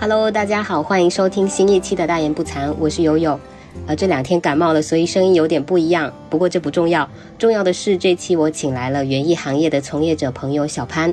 Hello，大家好，欢迎收听新一期的大言不惭，我是悠悠。呃，这两天感冒了，所以声音有点不一样。不过这不重要，重要的是这期我请来了园艺行业的从业者朋友小潘。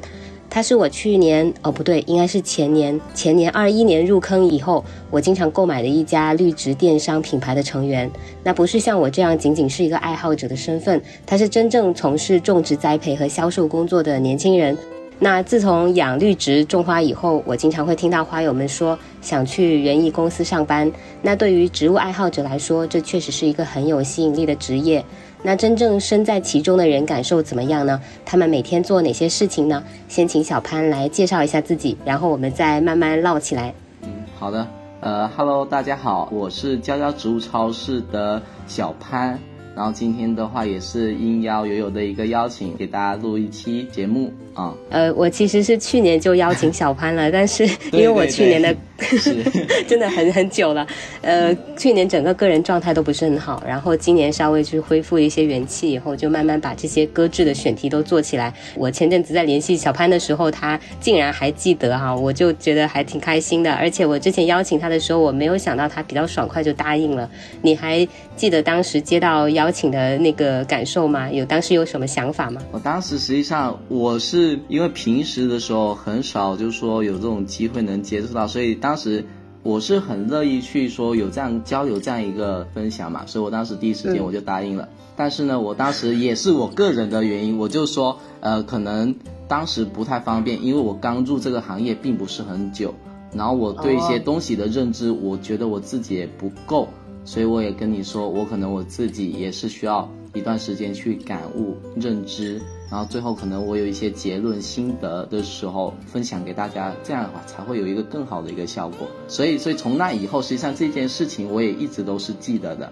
他是我去年哦不对，应该是前年前年二一年入坑以后，我经常购买的一家绿植电商品牌的成员。那不是像我这样仅仅是一个爱好者的身份，他是真正从事种植栽培和销售工作的年轻人。那自从养绿植种花以后，我经常会听到花友们说想去园艺公司上班。那对于植物爱好者来说，这确实是一个很有吸引力的职业。那真正身在其中的人感受怎么样呢？他们每天做哪些事情呢？先请小潘来介绍一下自己，然后我们再慢慢唠起来。嗯，好的。呃，Hello，大家好，我是娇娇植物超市的小潘。然后今天的话也是应邀友友的一个邀请，给大家录一期节目啊。呃，我其实是去年就邀请小潘了，但是因为我去年的 真的很很久了，呃，去年整个个人状态都不是很好，然后今年稍微去恢复一些元气以后，就慢慢把这些搁置的选题都做起来。我前阵子在联系小潘的时候，他竟然还记得哈，我就觉得还挺开心的。而且我之前邀请他的时候，我没有想到他比较爽快就答应了。你还记得当时接到邀？邀请的那个感受吗？有当时有什么想法吗？我当时实际上我是因为平时的时候很少，就是说有这种机会能接触到，所以当时我是很乐意去说有这样交流这样一个分享嘛，所以我当时第一时间我就答应了。但是呢，我当时也是我个人的原因，我就说呃，可能当时不太方便，因为我刚入这个行业并不是很久，然后我对一些东西的认知，我觉得我自己也不够。所以我也跟你说，我可能我自己也是需要一段时间去感悟、认知，然后最后可能我有一些结论、心得的时候分享给大家，这样的话才会有一个更好的一个效果。所以，所以从那以后，实际上这件事情我也一直都是记得的。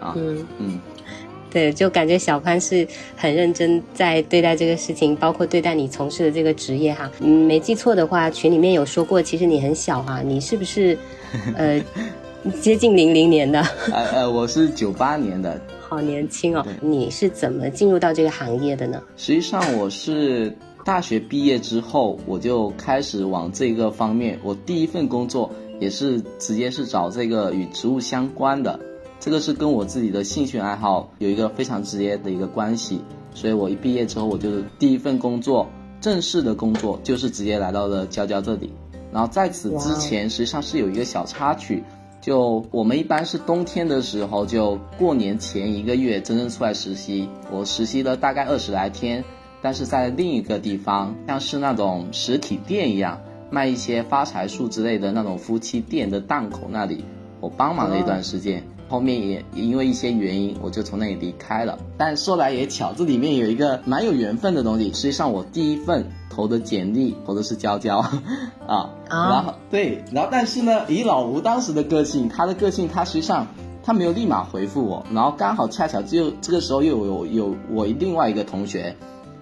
啊，嗯嗯，对，就感觉小潘是很认真在对待这个事情，包括对待你从事的这个职业哈。嗯，没记错的话，群里面有说过，其实你很小哈，你是不是？呃。接近零零年的，呃呃，我是九八年的，好年轻哦。你是怎么进入到这个行业的呢？实际上我是大学毕业之后，我就开始往这个方面。我第一份工作也是直接是找这个与植物相关的，这个是跟我自己的兴趣爱好有一个非常直接的一个关系。所以我一毕业之后，我就第一份工作正式的工作就是直接来到了娇娇这里。然后在此之前，实际上是有一个小插曲。就我们一般是冬天的时候，就过年前一个月真正出来实习。我实习了大概二十来天，但是在另一个地方，像是那种实体店一样，卖一些发财树之类的那种夫妻店的档口那里，我帮忙了一段时间。后面也因为一些原因，我就从那里离开了。但说来也巧，这里面有一个蛮有缘分的东西。实际上，我第一份投的简历投的是娇娇，啊，然后对，然后但是呢，以老吴当时的个性，他的个性，他实际上他没有立马回复我。然后刚好恰巧就这个时候又有有我另外一个同学，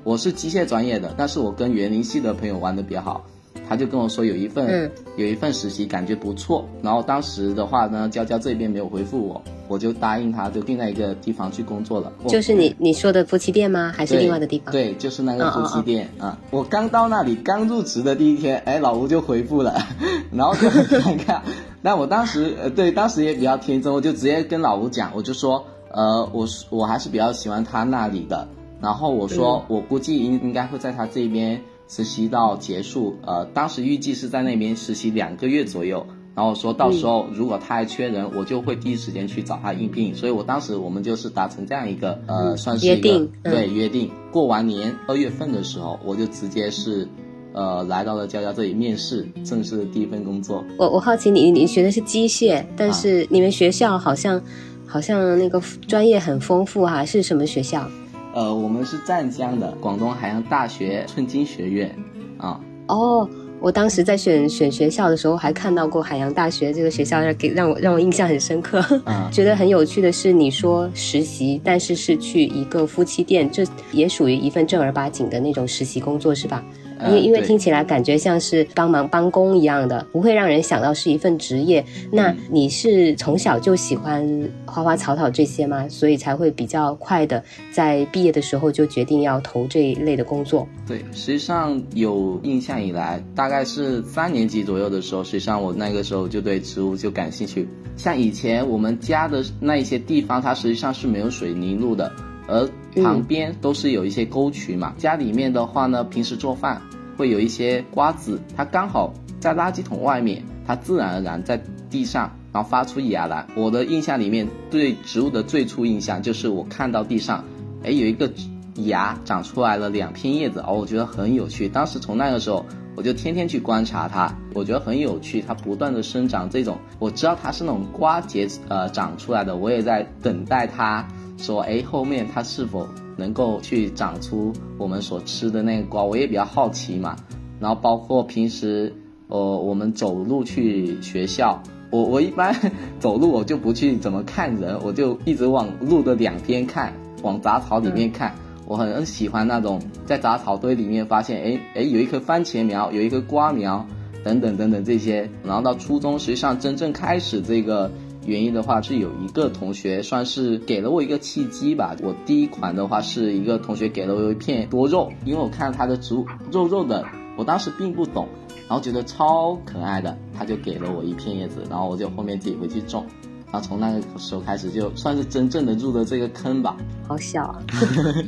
我是机械专业的，但是我跟园林系的朋友玩的比较好。他就跟我说有一份有一份实习感觉不错，然后当时的话呢，娇娇这边没有回复我，我就答应他，就定在一个地方去工作了。就是你你说的夫妻店吗？还是另外的地方？对，就是那个夫妻店啊。我刚到那里，刚入职的第一天，哎，老吴就回复了，然后就很尴尬。那我当时呃，对，当时也比较天真，我就直接跟老吴讲，我就说，呃，我我还是比较喜欢他那里的，然后我说我估计应应该会在他这边。实习到结束，呃，当时预计是在那边实习两个月左右，然后说到时候如果他还缺人，我就会第一时间去找他应聘。所以我当时我们就是达成这样一个，呃，算是一个对约定。过完年二月份的时候，我就直接是，呃，来到了娇娇这里面试，正式的第一份工作。我我好奇你你学的是机械，但是你们学校好像好像那个专业很丰富哈，是什么学校？呃，我们是湛江的广东海洋大学春金学院，啊。哦，我当时在选选学校的时候，还看到过海洋大学这个学校，让给让我让我印象很深刻。嗯，觉得很有趣的是，你说实习，但是是去一个夫妻店，这也属于一份正儿八经的那种实习工作，是吧？因为因为听起来感觉像是帮忙帮工一样的，不会让人想到是一份职业。那你是从小就喜欢花花草草这些吗？所以才会比较快的在毕业的时候就决定要投这一类的工作？对，实际上有印象以来，大概是三年级左右的时候，实际上我那个时候就对植物就感兴趣。像以前我们家的那一些地方，它实际上是没有水泥路的。而旁边都是有一些沟渠嘛，家里面的话呢，平时做饭会有一些瓜子，它刚好在垃圾桶外面，它自然而然在地上，然后发出芽来。我的印象里面，对植物的最初印象就是我看到地上，哎，有一个芽长出来了两片叶子，哦，我觉得很有趣。当时从那个时候，我就天天去观察它，我觉得很有趣，它不断的生长，这种我知道它是那种瓜节呃长出来的，我也在等待它。说哎，后面它是否能够去长出我们所吃的那个瓜？我也比较好奇嘛。然后包括平时，呃，我们走路去学校，我我一般 走路我就不去怎么看人，我就一直往路的两边看，往杂草里面看。我很喜欢那种在杂草堆里面发现，哎哎，有一棵番茄苗，有一棵瓜苗，等等等等这些。然后到初中，实际上真正开始这个。原因的话是有一个同学算是给了我一个契机吧。我第一款的话是一个同学给了我一片多肉，因为我看它的植物肉肉的，我当时并不懂，然后觉得超可爱的，他就给了我一片叶子，然后我就后面自己回去种，然后从那个时候开始就算是真正的入了这个坑吧。好小啊，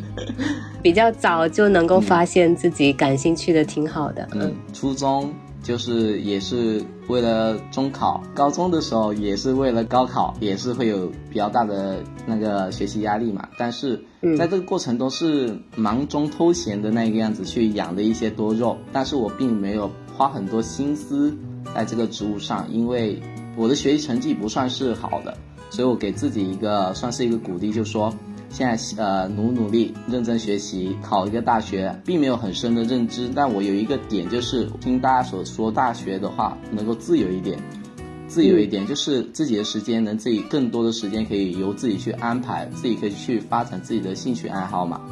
比较早就能够发现自己感兴趣的，挺好的。嗯，初中。就是也是为了中考，高中的时候也是为了高考，也是会有比较大的那个学习压力嘛。但是在这个过程中是忙中偷闲的那个样子去养的一些多肉，但是我并没有花很多心思在这个植物上，因为我的学习成绩不算是好的，所以我给自己一个算是一个鼓励，就说。现在呃努努力认真学习考一个大学，并没有很深的认知，但我有一个点就是听大家所说大学的话能够自由一点，自由一点就是自己的时间能自己更多的时间可以由自己去安排，自己可以去发展自己的兴趣爱好嘛，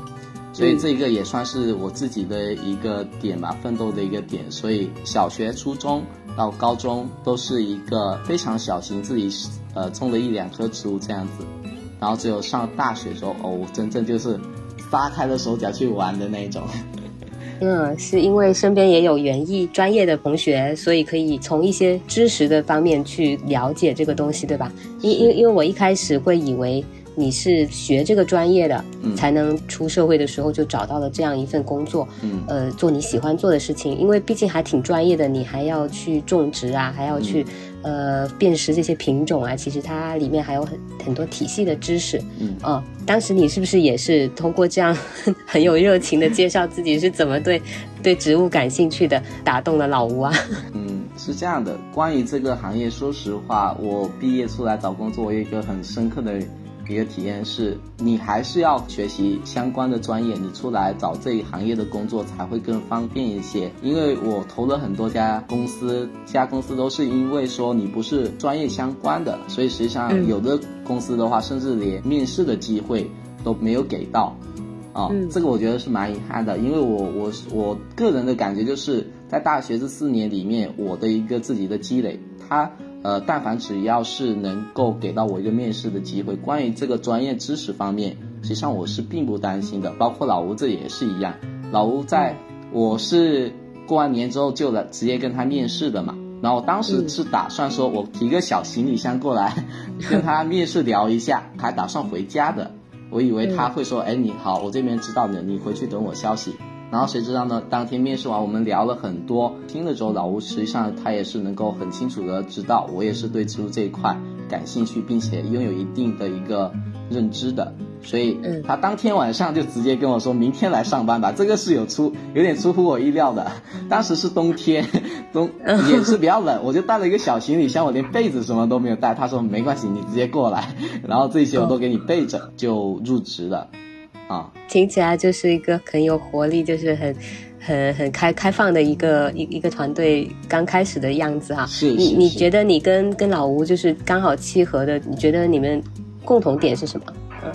所以这个也算是我自己的一个点吧，奋斗的一个点。所以小学、初中到高中都是一个非常小型，自己呃种的一两棵植物这样子。然后只有上大学时候，哦，真正就是撒开了手脚去玩的那种。嗯，是因为身边也有园艺专业的同学，所以可以从一些知识的方面去了解这个东西，对吧？因因因为我一开始会以为你是学这个专业的，才能出社会的时候就找到了这样一份工作，嗯，呃，做你喜欢做的事情。因为毕竟还挺专业的，你还要去种植啊，还要去。呃，辨识这些品种啊，其实它里面还有很很多体系的知识。嗯，哦，当时你是不是也是通过这样 很有热情的介绍自己是怎么对对植物感兴趣的，打动了老吴啊？嗯，是这样的。关于这个行业，说实话，我毕业出来找工作，我有一个很深刻的。一个体验是，你还是要学习相关的专业，你出来找这一行业的工作才会更方便一些。因为我投了很多家公司，家公司都是因为说你不是专业相关的，所以实际上有的公司的话，甚至连面试的机会都没有给到。啊，这个我觉得是蛮遗憾的，因为我我我个人的感觉就是在大学这四年里面，我的一个自己的积累，它。呃，但凡只要是能够给到我一个面试的机会，关于这个专业知识方面，实际上我是并不担心的。包括老吴这也是一样，老吴在我是过完年之后就来直接跟他面试的嘛。然后当时是打算说我提个小行李箱过来 跟他面试聊一下，还打算回家的。我以为他会说，哎，你好，我这边知道你，你回去等我消息。然后谁知道呢？当天面试完，我们聊了很多。听了之后，老吴实际上他也是能够很清楚的知道，我也是对植物这一块感兴趣，并且拥有一定的一个认知的。所以，他当天晚上就直接跟我说，明天来上班吧。这个是有出有点出乎我意料的。当时是冬天，冬也是比较冷，我就带了一个小行李箱，我连被子什么都没有带。他说没关系，你直接过来，然后这些我都给你备着，就入职了。啊，听起来就是一个很有活力，就是很、很、很开开放的一个一一个团队刚开始的样子哈。是，你你觉得你跟跟老吴就是刚好契合的？你觉得你们共同点是什么？嗯，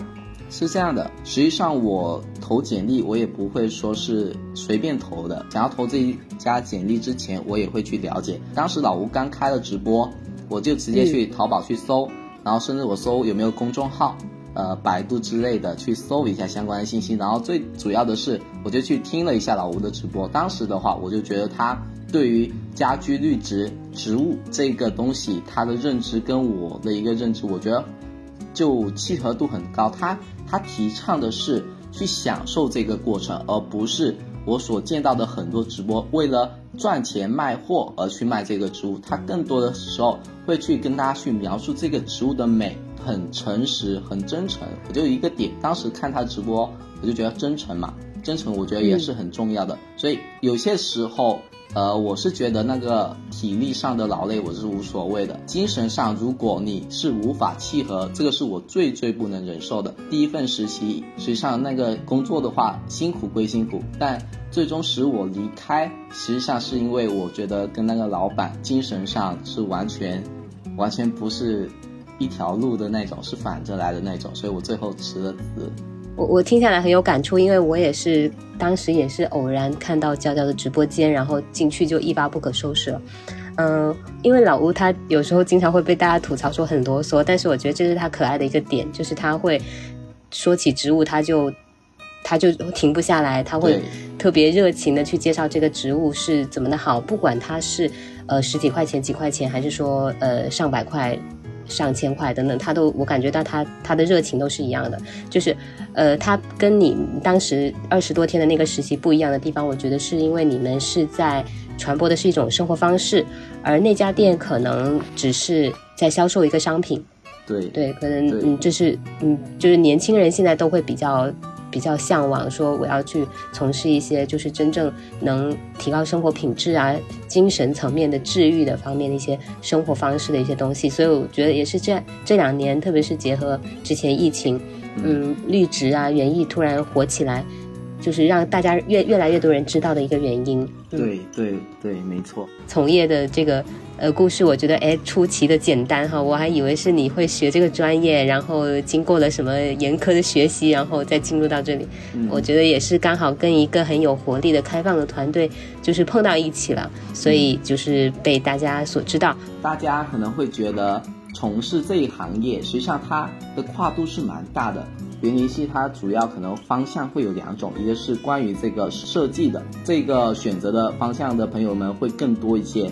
是这样的，实际上我投简历，我也不会说是随便投的。想要投这一家简历之前，我也会去了解。当时老吴刚开了直播，我就直接去淘宝去搜，然后甚至我搜有没有公众号，呃，百度之类的去搜一下相关的信息。然后最主要的是，我就去听了一下老吴的直播。当时的话，我就觉得他对于家居绿植植物这个东西，他的认知跟我的一个认知，我觉得就契合度很高。他。他提倡的是去享受这个过程，而不是我所见到的很多直播为了赚钱卖货而去卖这个植物。他更多的时候会去跟大家去描述这个植物的美，很诚实，很真诚。我就一个点，当时看他直播，我就觉得真诚嘛，真诚我觉得也是很重要的。所以有些时候。呃，我是觉得那个体力上的劳累我是无所谓的，精神上如果你是无法契合，这个是我最最不能忍受的。第一份实习，实际上那个工作的话辛苦归辛苦，但最终使我离开，实际上是因为我觉得跟那个老板精神上是完全完全不是一条路的那种，是反着来的那种，所以我最后辞了职。我我听下来很有感触，因为我也是当时也是偶然看到娇娇的直播间，然后进去就一发不可收拾了。嗯，因为老吴他有时候经常会被大家吐槽说很啰嗦，但是我觉得这是他可爱的一个点，就是他会说起植物，他就他就停不下来，他会特别热情的去介绍这个植物是怎么的好，不管它是呃十几块钱、几块钱，还是说呃上百块。上千块等等，他都我感觉到他他的热情都是一样的，就是，呃，他跟你当时二十多天的那个实习不一样的地方，我觉得是因为你们是在传播的是一种生活方式，而那家店可能只是在销售一个商品。对对，可能嗯，就是嗯，就是年轻人现在都会比较。比较向往说我要去从事一些就是真正能提高生活品质啊、精神层面的治愈的方面的一些生活方式的一些东西，所以我觉得也是这这两年，特别是结合之前疫情，嗯，绿植啊、园艺突然火起来，就是让大家越越来越多人知道的一个原因。对对对，没错。从业的这个。呃，故事我觉得哎出奇的简单哈，我还以为是你会学这个专业，然后经过了什么严苛的学习，然后再进入到这里。我觉得也是刚好跟一个很有活力的开放的团队就是碰到一起了，所以就是被大家所知道。大家可能会觉得从事这一行业，实际上它的跨度是蛮大的。园林系它主要可能方向会有两种，一个是关于这个设计的，这个选择的方向的朋友们会更多一些。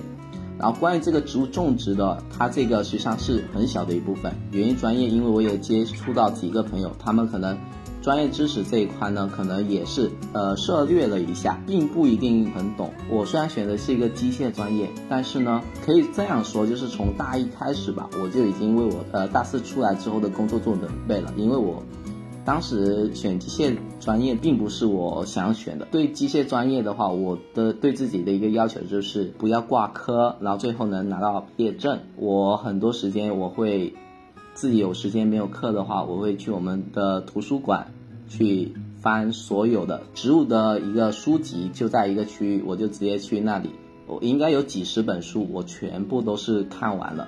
然后关于这个植物种植的，它这个实际上是很小的一部分。园艺专业，因为我也接触到几个朋友，他们可能专业知识这一块呢，可能也是呃涉略了一下，并不一定很懂。我虽然选的是一个机械专业，但是呢，可以这样说，就是从大一开始吧，我就已经为我呃大四出来之后的工作做准备了，因为我。当时选机械专业并不是我想选的。对机械专业的话，我的对自己的一个要求就是不要挂科，然后最后能拿到毕业证。我很多时间我会自己有时间没有课的话，我会去我们的图书馆去翻所有的植物的一个书籍，就在一个区域，我就直接去那里。我应该有几十本书，我全部都是看完了。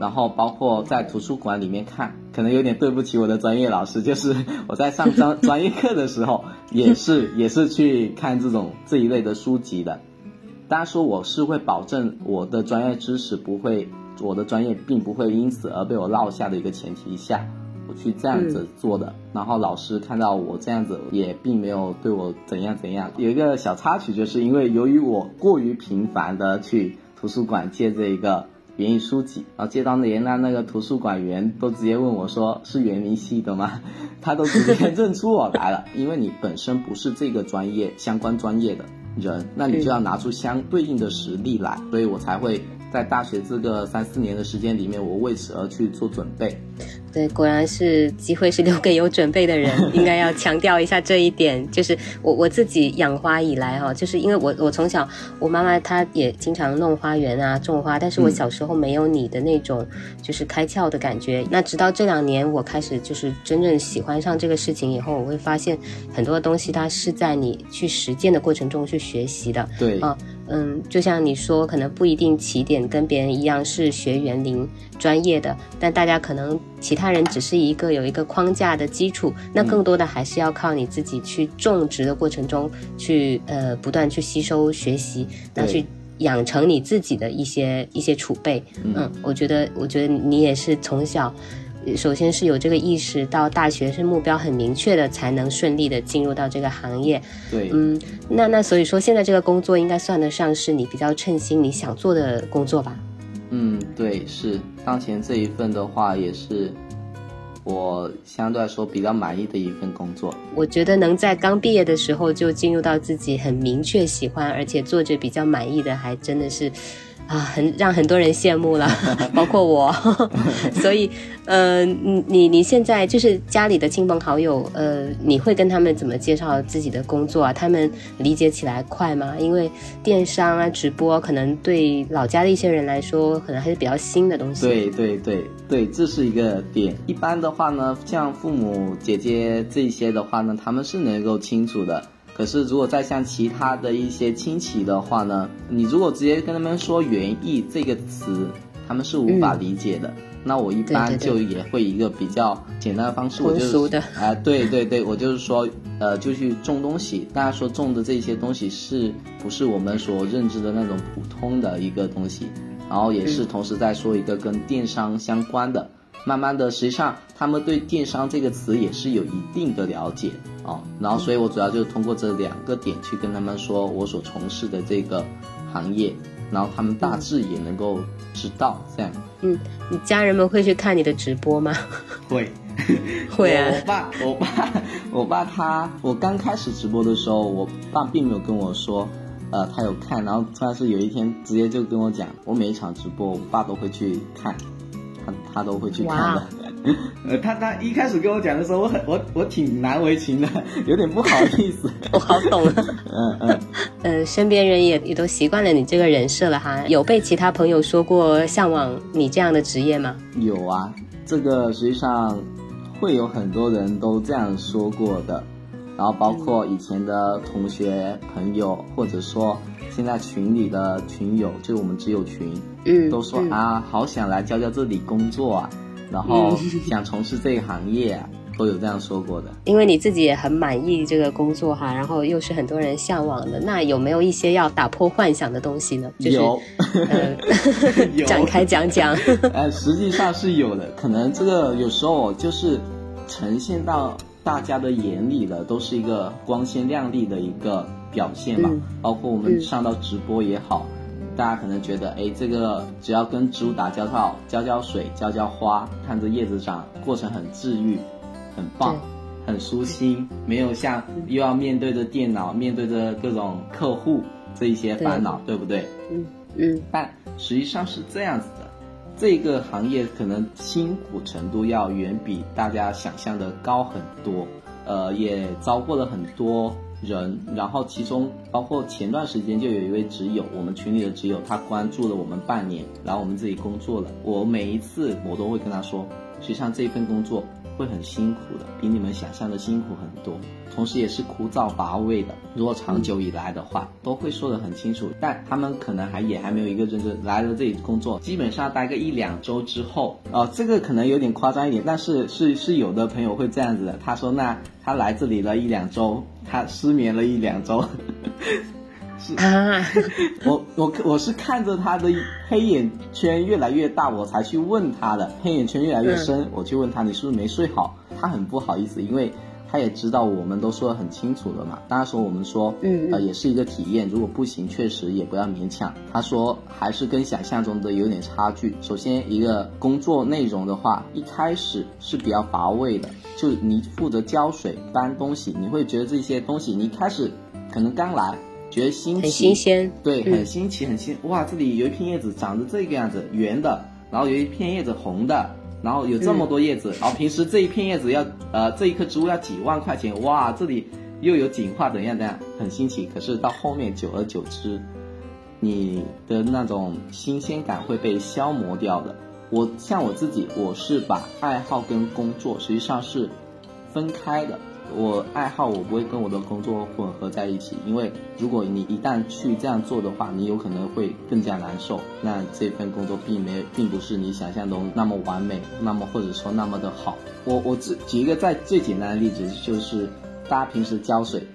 然后包括在图书馆里面看，可能有点对不起我的专业老师，就是 我在上专 专业课的时候，也是 也是去看这种这一类的书籍的。当然说我是会保证我的专业知识不会，我的专业并不会因此而被我落下的一个前提下，我去这样子做的。然后老师看到我这样子，也并没有对我怎样怎样。有一个小插曲，就是因为由于我过于频繁的去图书馆借这一个。园艺书籍，然后接到连那那个图书馆员都直接问我说：“是园林系的吗？” 他都直接认出我来了，因为你本身不是这个专业相关专业的人，那你就要拿出相对应的实力来，所以我才会在大学这个三四年的时间里面，我为此而去做准备。对，果然是机会是留给有准备的人，应该要强调一下这一点。就是我我自己养花以来哈，就是因为我我从小我妈妈她也经常弄花园啊种花，但是我小时候没有你的那种就是开窍的感觉。那直到这两年我开始就是真正喜欢上这个事情以后，我会发现很多东西它是在你去实践的过程中去学习的。对啊。嗯，就像你说，可能不一定起点跟别人一样是学园林专业的，但大家可能其他人只是一个有一个框架的基础，那更多的还是要靠你自己去种植的过程中去呃不断去吸收学习，那去养成你自己的一些一些储备。嗯，我觉得我觉得你也是从小。首先是有这个意识，到大学是目标很明确的，才能顺利的进入到这个行业。对，嗯，那那所以说现在这个工作应该算得上是你比较称心、你想做的工作吧？嗯，对，是当前这一份的话，也是我相对来说比较满意的一份工作。我觉得能在刚毕业的时候就进入到自己很明确喜欢，而且做着比较满意的，还真的是。啊，很让很多人羡慕了，包括我。所以，呃，你你你现在就是家里的亲朋好友，呃，你会跟他们怎么介绍自己的工作啊？他们理解起来快吗？因为电商啊、直播，可能对老家的一些人来说，可能还是比较新的东西。对对对对，这是一个点。一般的话呢，像父母、姐姐这些的话呢，他们是能够清楚的。可是，如果再像其他的一些亲戚的话呢，你如果直接跟他们说“园艺”这个词，他们是无法理解的。那我一般就也会一个比较简单的方式，我就是哎，对对对，我就是说，呃，就去种东西。大家说种的这些东西是不是我们所认知的那种普通的一个东西？然后也是同时在说一个跟电商相关的。慢慢的，实际上他们对电商这个词也是有一定的了解啊，然后所以我主要就是通过这两个点去跟他们说我所从事的这个行业，然后他们大致也能够知道这样。嗯，你家人们会去看你的直播吗？会，会啊。我爸，我爸，我爸他，我刚开始直播的时候，我爸并没有跟我说，呃，他有看，然后突然是有一天直接就跟我讲，我每一场直播，我爸都会去看。他他都会去看的，呃，他他一开始跟我讲的时候，我很我我挺难为情的，有点不好意思。我好懂，嗯嗯嗯，身边人也也都习惯了你这个人设了哈。有被其他朋友说过向往你这样的职业吗？有啊，这个实际上会有很多人都这样说过的，然后包括以前的同学朋友，或者说。现在群里的群友，就我们只有群，嗯，都说啊，好想来娇娇这里工作啊，然后想从事这一行业，啊都有这样说过的。因为你自己也很满意这个工作哈，然后又是很多人向往的，那有没有一些要打破幻想的东西呢？有，展开讲讲。呃，实际上是有的，可能这个有时候就是呈现到大家的眼里的，都是一个光鲜亮丽的一个。表现嘛，包括我们上到直播也好，大家可能觉得，哎，这个只要跟植物打交道，浇浇水，浇浇花，看着叶子长，过程很治愈，很棒，很舒心，没有像又要面对着电脑，面对着各种客户这一些烦恼，对不对？嗯嗯。但实际上是这样子的，这个行业可能辛苦程度要远比大家想象的高很多，呃，也遭过了很多。人，然后其中包括前段时间就有一位挚友，我们群里的挚友，他关注了我们半年，来我们这里工作了。我每一次我都会跟他说，实际上这份工作会很辛苦的，比你们想象的辛苦很多。同时也是枯燥乏味的。如果长久以来的话，都会说得很清楚。但他们可能还也还没有一个认真来了这里工作，基本上待个一两周之后，哦，这个可能有点夸张一点，但是是是有的朋友会这样子的。他说，那他来这里了一两周，他失眠了一两周。是啊，我我我是看着他的黑眼圈越来越大，我才去问他的。黑眼圈越来越深，我去问他，你是不是没睡好？他很不好意思，因为。他也知道我们都说的很清楚了嘛，当时我们说，嗯，呃，也是一个体验，如果不行，确实也不要勉强。他说还是跟想象中的有点差距。首先，一个工作内容的话，一开始是比较乏味的，就你负责浇水、搬东西，你会觉得这些东西，你一开始可能刚来，觉得新奇，很新鲜，对，很新奇，很新，哇，这里有一片叶子长着这个样子，圆的，然后有一片叶子红的。然后有这么多叶子，然后平时这一片叶子要，呃，这一棵植物要几万块钱，哇，这里又有景化怎样怎样，很新奇。可是到后面久而久之，你的那种新鲜感会被消磨掉的。我像我自己，我是把爱好跟工作实际上是分开的，我爱好我不会跟我的工作混合在一起，因为如果你一旦去这样做的话，你有可能会更加难受。那这份工作并没并不是你想象中那么完美，那么或者说那么的好。我我只举一个在最简单的例子，就是大家平时浇水，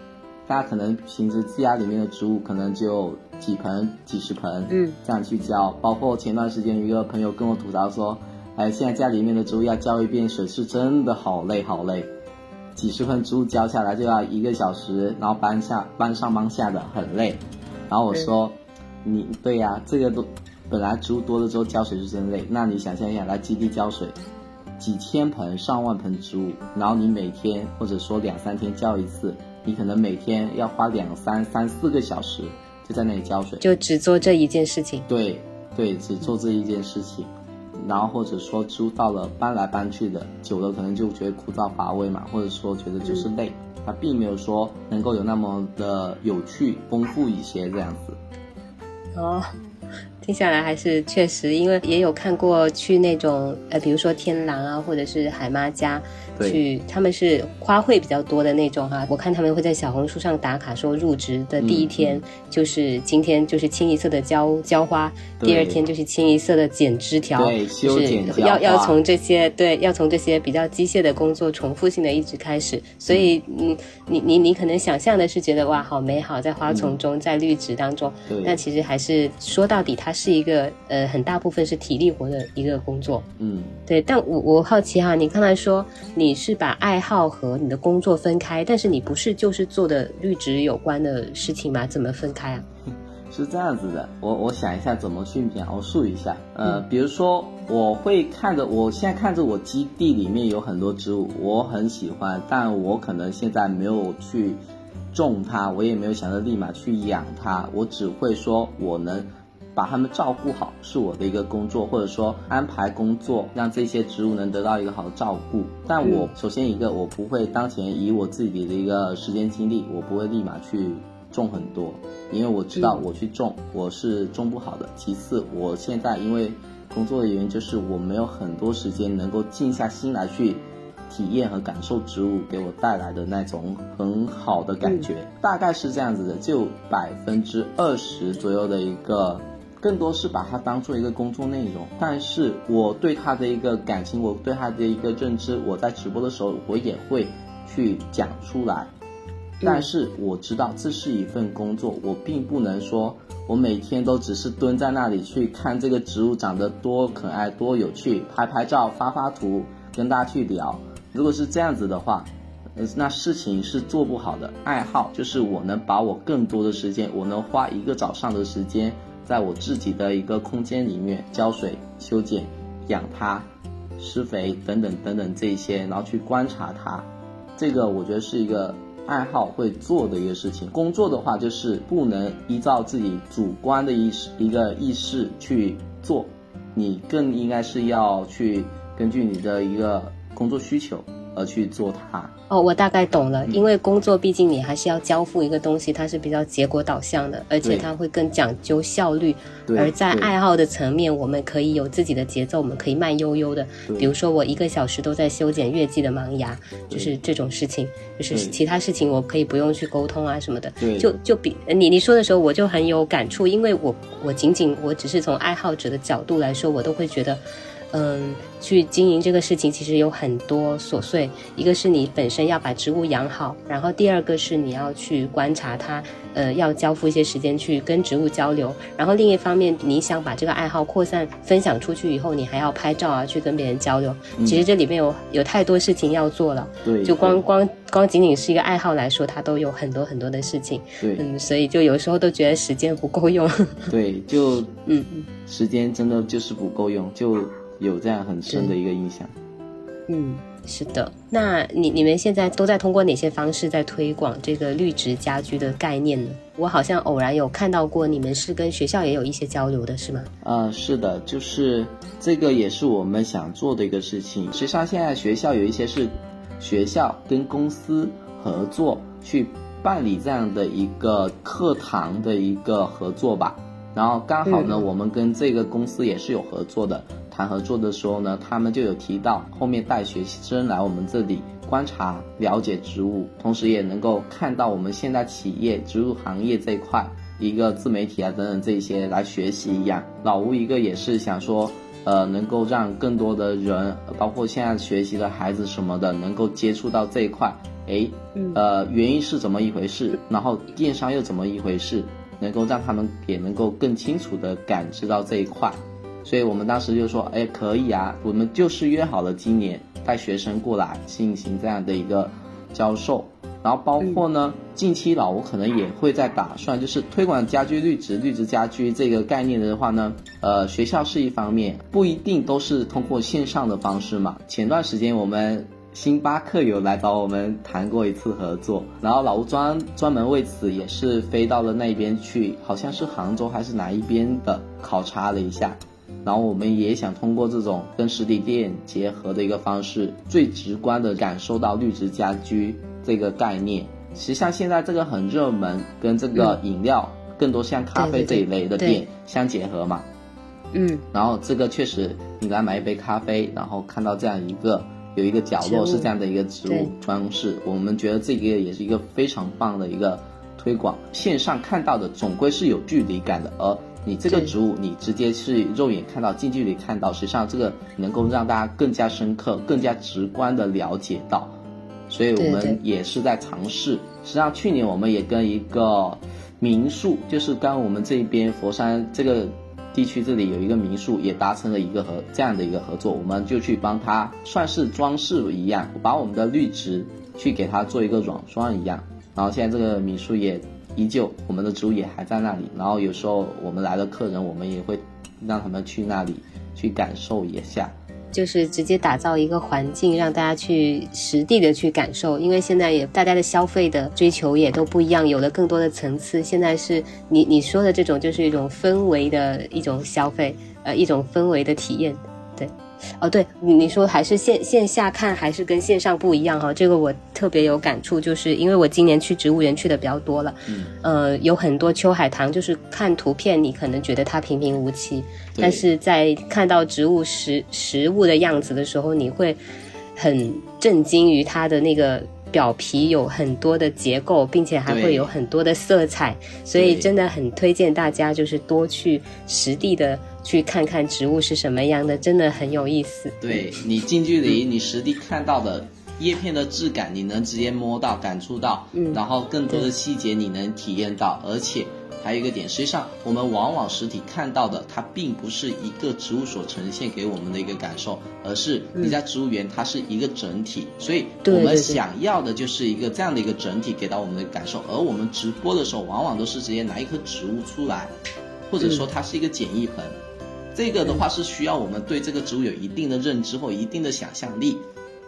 大家可能平时家里面的植物可能就几盆、几十盆，嗯，这样去浇。包括前段时间有一个朋友跟我吐槽说，哎，现在家里面的植物要浇一遍水是真的好累好累。几十盆植物浇下来就要一个小时，然后搬下搬上搬下的很累。然后我说，你对呀，这个都本来植物多了之后浇水是真累。那你想象一下，来基地浇水，几千盆上万盆植物，然后你每天或者说两三天浇一次，你可能每天要花两三三四个小时就在那里浇水，就只做这一件事情。对对，只做这一件事情。然后或者说租到了搬来搬去的，久了可能就觉得枯燥乏味嘛，或者说觉得就是累，它并没有说能够有那么的有趣、丰富一些这样子。哦。听下来还是确实，因为也有看过去那种呃，比如说天狼啊，或者是海妈家去，他们是花卉比较多的那种哈。我看他们会在小红书上打卡，说入职的第一天就是今天就是清一色的浇浇花，第二天就是清一色的剪枝条，就是要要从这些对，要从这些比较机械的工作重复性的一直开始。所以嗯，你你你可能想象的是觉得哇好美好，在花丛中，在绿植当中，但其实还是说到底它。是一个呃很大部分是体力活的一个工作，嗯，对。但我我好奇哈，你刚才说你是把爱好和你的工作分开，但是你不是就是做的绿植有关的事情吗？怎么分开啊？是这样子的，我我想一下怎么去描述一下。呃，比如说我会看着，我现在看着我基地里面有很多植物，我很喜欢，但我可能现在没有去种它，我也没有想着立马去养它，我只会说我能。把它们照顾好是我的一个工作，或者说安排工作，让这些植物能得到一个好的照顾。但我首先一个，我不会当前以我自己的一个时间精力，我不会立马去种很多，因为我知道我去种我是种不好的。其次，我现在因为工作的原因，就是我没有很多时间能够静下心来去体验和感受植物给我带来的那种很好的感觉。大概是这样子的，就百分之二十左右的一个。更多是把它当做一个工作内容，但是我对他的一个感情，我对他的一个认知，我在直播的时候我也会去讲出来。但是我知道这是一份工作，我并不能说我每天都只是蹲在那里去看这个植物长得多可爱、多有趣，拍拍照、发发图，跟大家去聊。如果是这样子的话，那事情是做不好的。爱好就是我能把我更多的时间，我能花一个早上的时间。在我自己的一个空间里面浇水、修剪、养它、施肥等等等等这些，然后去观察它，这个我觉得是一个爱好会做的一个事情。工作的话就是不能依照自己主观的意识一个意识去做，你更应该是要去根据你的一个工作需求。而去做它哦，我大概懂了。因为工作毕竟你还是要交付一个东西，它是比较结果导向的，而且它会更讲究效率。而在爱好的层面，我们可以有自己的节奏，我们可以慢悠悠的。比如说，我一个小时都在修剪月季的萌芽，就是这种事情。就是其他事情我可以不用去沟通啊什么的。就就比你你说的时候，我就很有感触，因为我我仅仅我只是从爱好者的角度来说，我都会觉得。嗯，去经营这个事情其实有很多琐碎。一个是你本身要把植物养好，然后第二个是你要去观察它，呃，要交付一些时间去跟植物交流。然后另一方面，你想把这个爱好扩散分享出去以后，你还要拍照啊，去跟别人交流。其实这里面有有太多事情要做了。对，就光光光仅仅是一个爱好来说，它都有很多很多的事情。对，嗯，所以就有时候都觉得时间不够用。对，就 嗯嗯，时间真的就是不够用，就。有这样很深的一个印象，嗯，是的。那你你们现在都在通过哪些方式在推广这个绿植家居的概念呢？我好像偶然有看到过，你们是跟学校也有一些交流的，是吗？呃，是的，就是这个也是我们想做的一个事情。实际上，现在学校有一些是学校跟公司合作去办理这样的一个课堂的一个合作吧。然后刚好呢，我们跟这个公司也是有合作的。谈合作的时候呢，他们就有提到后面带学生来我们这里观察、了解植物，同时也能够看到我们现在企业植物行业这一块一个自媒体啊等等这些来学习一样。老吴一个也是想说，呃，能够让更多的人，包括现在学习的孩子什么的，能够接触到这一块。哎，呃，原因是怎么一回事？然后电商又怎么一回事？能够让他们也能够更清楚的感知到这一块。所以我们当时就说，哎，可以啊，我们就是约好了今年带学生过来进行这样的一个教授，然后包括呢，近期老吴可能也会在打算，就是推广家居绿植、绿植家居这个概念的话呢，呃，学校是一方面，不一定都是通过线上的方式嘛。前段时间我们星巴克有来找我们谈过一次合作，然后老吴专专门为此也是飞到了那边去，好像是杭州还是哪一边的考察了一下。然后我们也想通过这种跟实体店结合的一个方式，最直观的感受到绿植家居这个概念。其实像现在这个很热门，跟这个饮料更多像咖啡这一类的店相结合嘛。嗯。然后这个确实，你来买一杯咖啡，然后看到这样一个有一个角落是这样的一个植物装饰，我们觉得这个也是一个非常棒的一个推广。线上看到的总归是有距离感的，而。你这个植物，你直接是肉眼看到，近距离看到，实际上这个能够让大家更加深刻、更加直观的了解到，所以我们也是在尝试。实际上去年我们也跟一个民宿，就是刚我们这边佛山这个地区这里有一个民宿，也达成了一个合这样的一个合作，我们就去帮他算是装饰一样，把我们的绿植去给它做一个软装一样，然后现在这个民宿也。依旧，我们的植物也还在那里。然后有时候我们来的客人，我们也会让他们去那里去感受一下，就是直接打造一个环境，让大家去实地的去感受。因为现在也大家的消费的追求也都不一样，有了更多的层次。现在是你你说的这种，就是一种氛围的一种消费，呃，一种氛围的体验，对。哦，对，你你说还是线线下看还是跟线上不一样哈？这个我特别有感触，就是因为我今年去植物园去的比较多了，嗯，呃，有很多秋海棠，就是看图片你可能觉得它平平无奇，但是在看到植物实实物的样子的时候，你会很震惊于它的那个表皮有很多的结构，并且还会有很多的色彩，所以真的很推荐大家就是多去实地的。去看看植物是什么样的，真的很有意思。对你近距离，你实地看到的叶片的质感，你能直接摸到、感触到，嗯，然后更多的细节你能体验到。而且还有一个点，实际上我们往往实体看到的，它并不是一个植物所呈现给我们的一个感受，而是你在植物园它是一个整体，所以我们想要的就是一个这样的一个整体给到我们的感受。而我们直播的时候，往往都是直接拿一棵植物出来，或者说它是一个简易盆。这个的话是需要我们对这个植物有一定的认知或一定的想象力，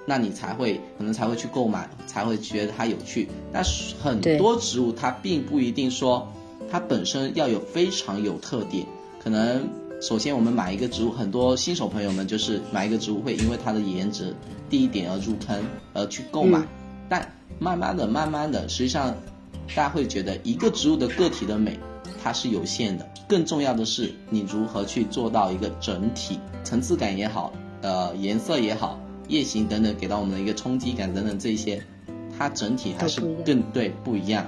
那你才会可能才会去购买，才会觉得它有趣。但是很多植物它并不一定说它本身要有非常有特点。可能首先我们买一个植物，很多新手朋友们就是买一个植物会因为它的颜值第一点而入坑而去购买，但慢慢的、慢慢的，实际上大家会觉得一个植物的个体的美。它是有限的，更重要的是你如何去做到一个整体层次感也好，呃，颜色也好，叶形等等给到我们的一个冲击感等等这些，它整体还是更对不一样。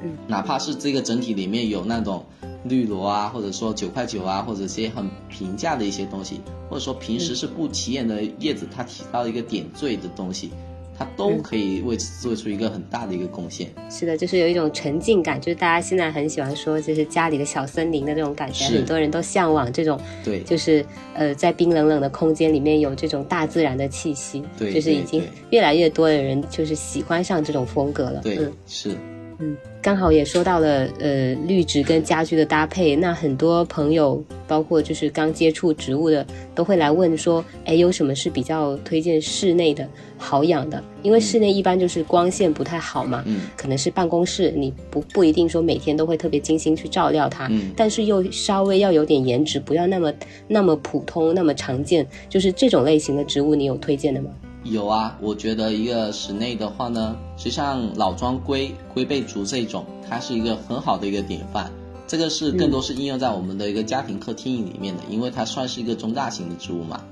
嗯，哪怕是这个整体里面有那种绿萝啊，或者说九块九啊，或者些很平价的一些东西，或者说平时是不起眼的叶子，它起到一个点缀的东西。它都可以为此做出一个很大的一个贡献。是的，就是有一种沉浸感，就是大家现在很喜欢说，就是家里的小森林的那种感觉，很多人都向往这种。对，就是呃，在冰冷冷的空间里面有这种大自然的气息。对，就是已经越来越多的人就是喜欢上这种风格了。对，是。嗯，刚好也说到了，呃，绿植跟家居的搭配。那很多朋友，包括就是刚接触植物的，都会来问说，哎，有什么是比较推荐室内的好养的？因为室内一般就是光线不太好嘛，嗯，可能是办公室，你不不一定说每天都会特别精心去照料它，嗯，但是又稍微要有点颜值，不要那么那么普通，那么常见，就是这种类型的植物，你有推荐的吗？有啊，我觉得一个室内的话呢，实际上老庄龟龟背竹这种，它是一个很好的一个典范。这个是更多是应用在我们的一个家庭客厅里面的，因为它算是一个中大型的植物嘛。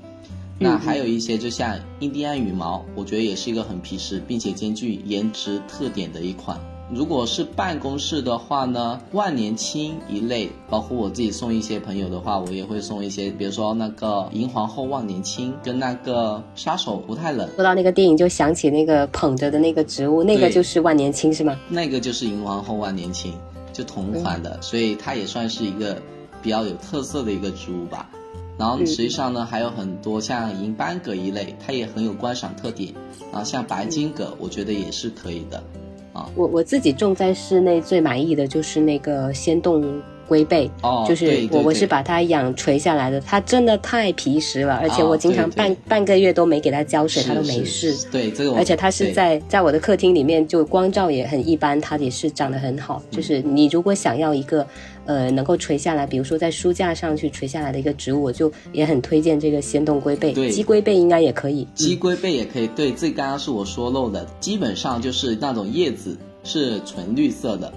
那还有一些就像印第安羽毛，我觉得也是一个很皮实并且兼具颜值特点的一款。如果是办公室的话呢，万年青一类，包括我自己送一些朋友的话，我也会送一些，比如说那个银皇后万年青跟那个杀手不太冷。说到那个电影，就想起那个捧着的那个植物，那个就是万年青是吗？那个就是银皇后万年青，就同款的，所以它也算是一个比较有特色的一个植物吧。然后实际上呢，还有很多像银斑葛一类，它也很有观赏特点。然后像白金葛，我觉得也是可以的。我我自己种在室内最满意的就是那个仙洞龟背，哦，就是我我是把它养垂下来的，它真的太皮实了，而且我经常半半个月都没给它浇水，它都没事。对，这个而且它是在在我的客厅里面，就光照也很一般，它也是长得很好。就是你如果想要一个呃能够垂下来，比如说在书架上去垂下来的一个植物，我就也很推荐这个仙洞龟背。对，鸡龟背应该也可以。鸡龟背也可以。对，这刚刚是我说漏的，基本上就是那种叶子。是纯绿色的，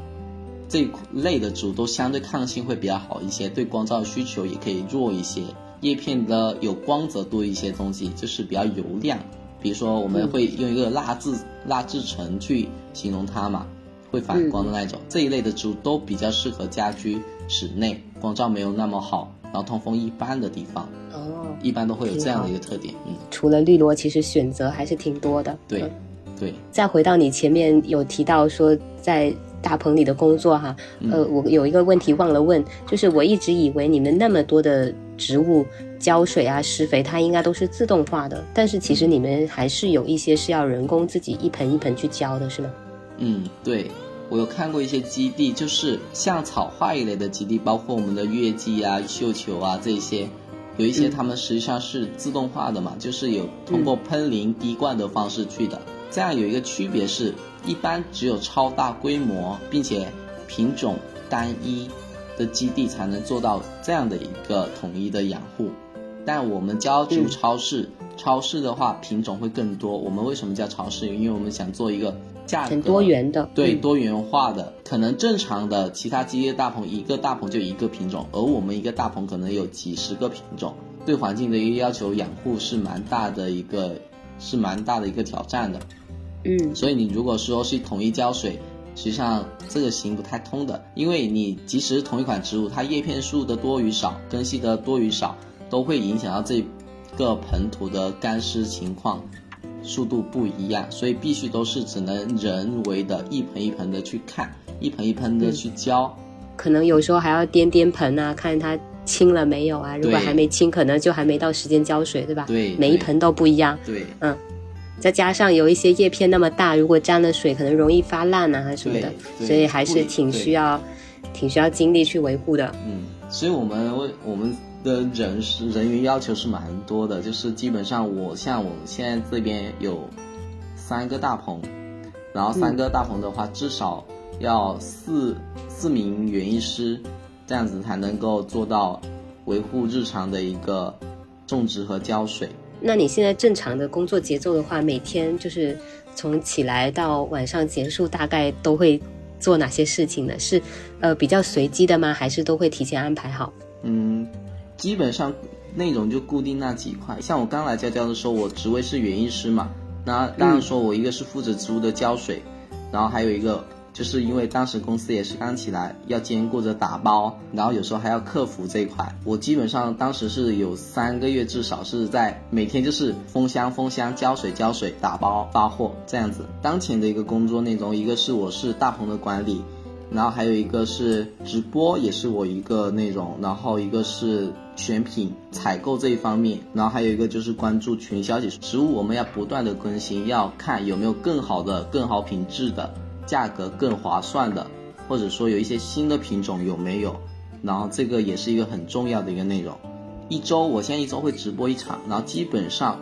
这一类的植物都相对抗性会比较好一些，对光照需求也可以弱一些。叶片的有光泽度一些东西，就是比较油亮。比如说，我们会用一个蜡质蜡质层去形容它嘛，会反光的那种。这一类的植物都比较适合家居室内，光照没有那么好，然后通风一般的地方。哦，一般都会有这样的一个特点。嗯，除了绿萝，其实选择还是挺多的。对。对，再回到你前面有提到说在大棚里的工作哈，呃，我有一个问题忘了问，就是我一直以为你们那么多的植物浇水啊、施肥，它应该都是自动化的，但是其实你们还是有一些是要人工自己一盆一盆去浇的，是吗？嗯，对，我有看过一些基地，就是像草化一类的基地，包括我们的月季啊、绣球啊这些，有一些他们实际上是自动化的嘛，就是有通过喷淋滴灌的方式去的。这样有一个区别是，一般只有超大规模并且品种单一的基地才能做到这样的一个统一的养护。但我们叫植物超市，超市的话品种会更多。我们为什么叫超市？因为我们想做一个价格很多元的，对多元化的。可能正常的其他基地大棚一个大棚就一个品种，而我们一个大棚可能有几十个品种，对环境的一个要求养护是蛮大的一个，是蛮大的一个挑战的。嗯，所以你如果说是统一浇水，实际上这个行不太通的，因为你即使同一款植物，它叶片数的多与少、根系的多与少，都会影响到这个盆土的干湿情况，速度不一样，所以必须都是只能人为的一盆一盆的去看，一盆一盆的去浇，可能有时候还要掂掂盆啊，看它清了没有啊，如果还没清，可能就还没到时间浇水，对吧？对，每一盆都不一样。对，嗯。再加上有一些叶片那么大，如果沾了水，可能容易发烂啊，还是什么的，所以还是挺需要，挺需要精力去维护的。嗯，所以我们为我们的人是人员要求是蛮多的，就是基本上我像我现在这边有三个大棚，然后三个大棚的话，至少要四四名园艺师，这样子才能够做到维护日常的一个种植和浇水。那你现在正常的工作节奏的话，每天就是从起来到晚上结束，大概都会做哪些事情呢？是呃比较随机的吗？还是都会提前安排好？嗯，基本上内容就固定那几块。像我刚来家教的时候，我职位是园艺师嘛，那当然说我一个是负责植物的浇水，然后还有一个。就是因为当时公司也是刚起来，要兼顾着打包，然后有时候还要客服这一块。我基本上当时是有三个月，至少是在每天就是封箱、封箱、浇水、浇水、打包、发货这样子。当前的一个工作内容，一个是我是大棚的管理，然后还有一个是直播，也是我一个内容，然后一个是选品、采购这一方面，然后还有一个就是关注群消息。植物我们要不断的更新，要看有没有更好的、更好品质的。价格更划算的，或者说有一些新的品种有没有？然后这个也是一个很重要的一个内容。一周，我现在一周会直播一场，然后基本上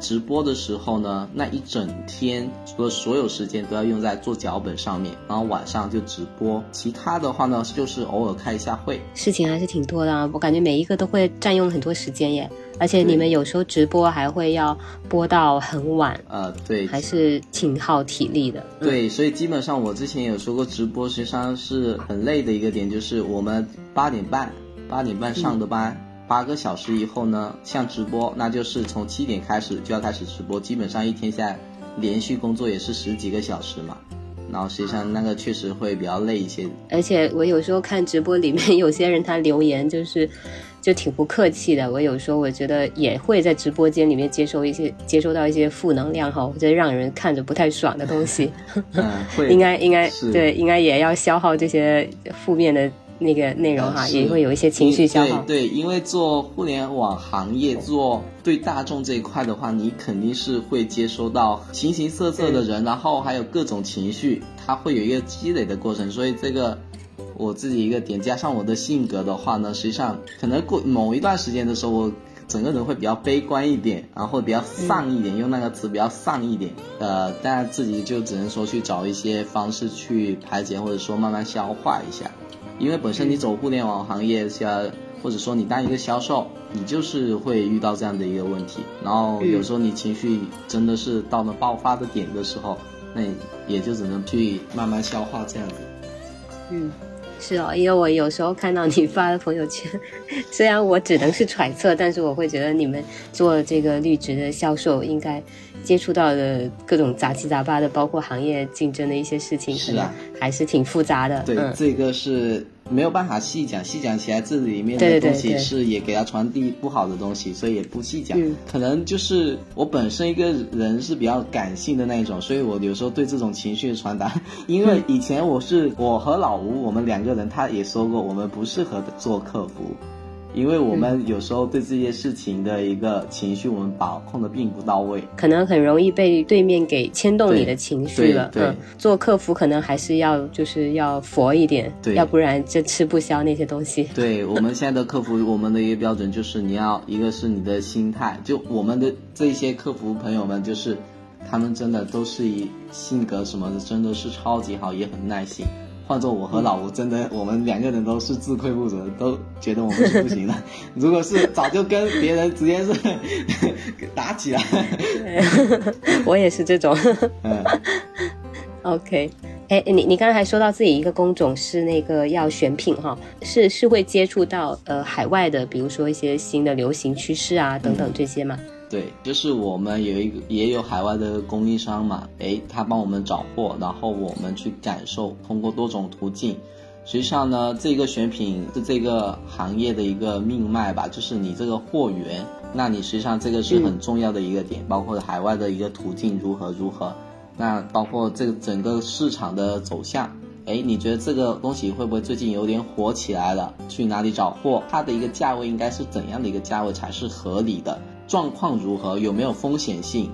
直播的时候呢，那一整天除了所有时间都要用在做脚本上面，然后晚上就直播。其他的话呢，就是偶尔开一下会。事情还是挺多的啊，我感觉每一个都会占用很多时间耶。而且你们有时候直播还会要播到很晚，呃，对，还是挺耗体力的。对，所以基本上我之前有说过，直播实际上是很累的一个点，就是我们八点半八点半上的班，八个小时以后呢，像直播，那就是从七点开始就要开始直播，基本上一天下来连续工作也是十几个小时嘛。然后实际上那个确实会比较累一些。而且我有时候看直播里面有些人他留言就是。就挺不客气的，我有时候我觉得也会在直播间里面接收一些接收到一些负能量哈，或者让人看着不太爽的东西，嗯，会 应该应该对，应该也要消耗这些负面的那个内容哈，也会有一些情绪消耗。对，因为做互联网行业做对大众这一块的话，你肯定是会接收到形形色色的人，然后还有各种情绪，它会有一个积累的过程，所以这个。我自己一个点，加上我的性格的话呢，实际上可能过某一段时间的时候，我整个人会比较悲观一点，然后比较丧一点，用那个词比较丧一点。呃，但自己就只能说去找一些方式去排解，或者说慢慢消化一下。因为本身你走互联网行业，像或者说你当一个销售，你就是会遇到这样的一个问题。然后有时候你情绪真的是到了爆发的点的时候，那也就只能去慢慢消化这样子。嗯。是哦，因为我有时候看到你发的朋友圈，虽然我只能是揣测，但是我会觉得你们做这个绿植的销售，应该接触到的各种杂七杂八的，包括行业竞争的一些事情，是啊，还是挺复杂的。对，这个是。没有办法细讲，细讲起来这里面的东西是也给他传递不好的东西，所以也不细讲。可能就是我本身一个人是比较感性的那一种，所以我有时候对这种情绪的传达，因为以前我是我和老吴我们两个人，他也说过我们不适合做客服。因为我们有时候对这些事情的一个情绪，我们把控的并不到位，可能很容易被对面给牵动你的情绪了。对，做客服可能还是要就是要佛一点，对，要不然就吃不消那些东西。对 我们现在的客服，我们的一个标准就是你要一个是你的心态，就我们的这些客服朋友们，就是他们真的都是以性格什么的，真的是超级好，也很耐心。换做我和老吴，真的我们两个人都是自愧不如，都觉得我们是不行的。如果是早就跟别人直接是 打起来。我也是这种。OK，哎，你你刚才还说到自己一个工种是那个要选品哈，是是会接触到呃海外的，比如说一些新的流行趋势啊等等这些吗？对，就是我们有一个也有海外的供应商嘛，诶，他帮我们找货，然后我们去感受，通过多种途径。实际上呢，这个选品是这个行业的一个命脉吧，就是你这个货源，那你实际上这个是很重要的一个点，包括海外的一个途径如何如何，那包括这个整个市场的走向，诶，你觉得这个东西会不会最近有点火起来了？去哪里找货？它的一个价位应该是怎样的一个价位才是合理的？状况如何？有没有风险性？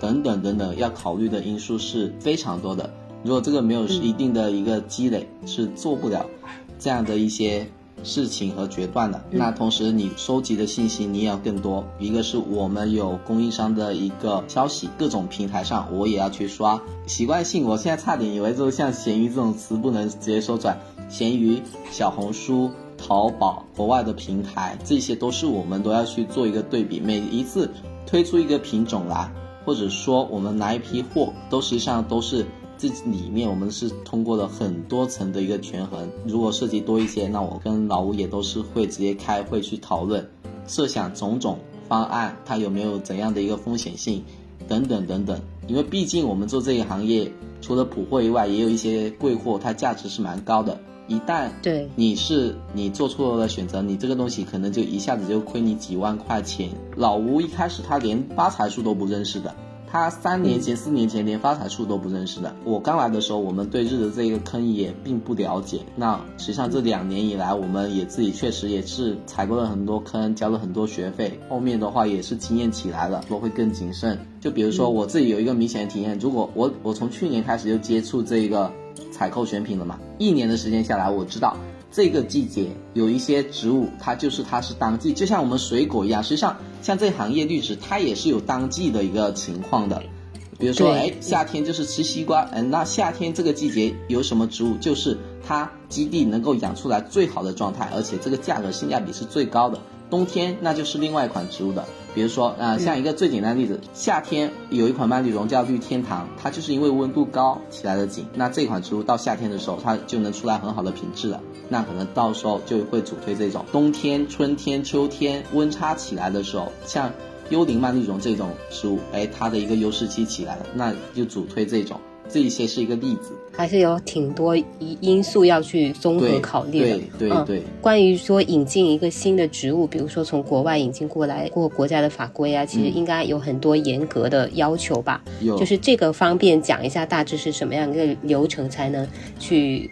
等等等等，要考虑的因素是非常多的。如果这个没有一定的一个积累，是做不了这样的一些事情和决断的。那同时，你收集的信息你也要更多。一个是我们有供应商的一个消息，各种平台上我也要去刷。习惯性，我现在差点以为就像闲鱼这种词不能直接说转，闲鱼、小红书。淘宝、国外的平台，这些都是我们都要去做一个对比。每一次推出一个品种来，或者说我们拿一批货，都实际上都是这里面我们是通过了很多层的一个权衡。如果涉及多一些，那我跟老吴也都是会直接开会去讨论，设想种种方案，它有没有怎样的一个风险性，等等等等。因为毕竟我们做这一行业，除了普货以外，也有一些贵货，它价值是蛮高的。一旦对你是你做错了选择，你这个东西可能就一下子就亏你几万块钱。老吴一开始他连发财树都不认识的，他三年前、四年前连发财树都不认识的。我刚来的时候，我们对日的这个坑也并不了解。那实际上这两年以来，我们也自己确实也是踩过了很多坑，交了很多学费。后面的话也是经验起来了，都会更谨慎。就比如说我自己有一个明显的体验，如果我我从去年开始就接触这个。采购选品了嘛？一年的时间下来，我知道这个季节有一些植物，它就是它是当季，就像我们水果一样。实际上，像这行业绿植，它也是有当季的一个情况的。比如说，哎，夏天就是吃西瓜，嗯，那夏天这个季节有什么植物，就是它基地能够养出来最好的状态，而且这个价格性价比是最高的。冬天那就是另外一款植物的，比如说啊，像一个最简单的例子，夏天有一款曼绿绒叫绿天堂，它就是因为温度高起来的景。那这款植物到夏天的时候，它就能出来很好的品质了。那可能到时候就会主推这种冬天、春天、秋天温差起来的时候，像幽灵曼绿绒这种植物，哎，它的一个优势期起来了，那就主推这种。这一些是一个例子，还是有挺多因因素要去综合考虑的。对对对。关于说引进一个新的植物，比如说从国外引进过来，过国家的法规啊，其实应该有很多严格的要求吧？有。就是这个方便讲一下，大致是什么样一个流程才能去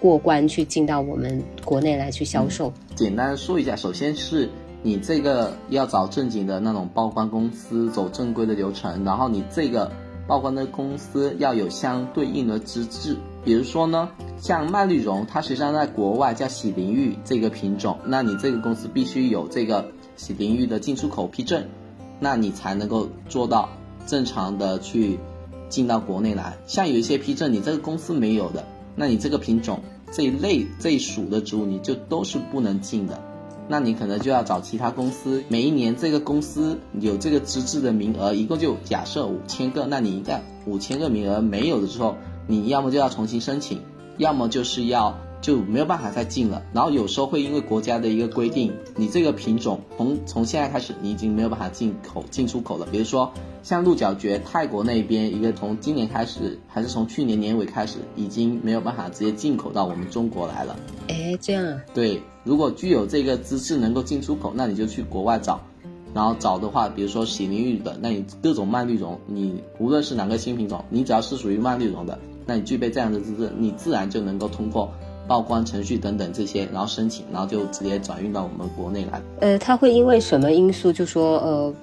过关，去进到我们国内来去销售？简单说一下，首先是你这个要找正经的那种报关公司，走正规的流程，然后你这个。报关的公司要有相对应的资质，比如说呢，像麦绿绒，它实际上在国外叫喜林玉这个品种，那你这个公司必须有这个喜林玉的进出口批证，那你才能够做到正常的去进到国内来。像有一些批证你这个公司没有的，那你这个品种这一类这一属的植物你就都是不能进的。那你可能就要找其他公司，每一年这个公司有这个资质的名额，一共就假设五千个，那你一旦五千个名额没有的时候，你要么就要重新申请，要么就是要就没有办法再进了。然后有时候会因为国家的一个规定，你这个品种从从现在开始你已经没有办法进口进出口了。比如说像鹿角蕨，泰国那边一个从今年开始还是从去年年尾开始，已经没有办法直接进口到我们中国来了。哎，这样啊？对。如果具有这个资质能够进出口，那你就去国外找，然后找的话，比如说喜林玉的，那你各种曼绿绒，你无论是哪个新品种，你只要是属于曼绿绒的，那你具备这样的资质，你自然就能够通过报关程序等等这些，然后申请，然后就直接转运到我们国内来。呃，他会因为什么因素就说呃？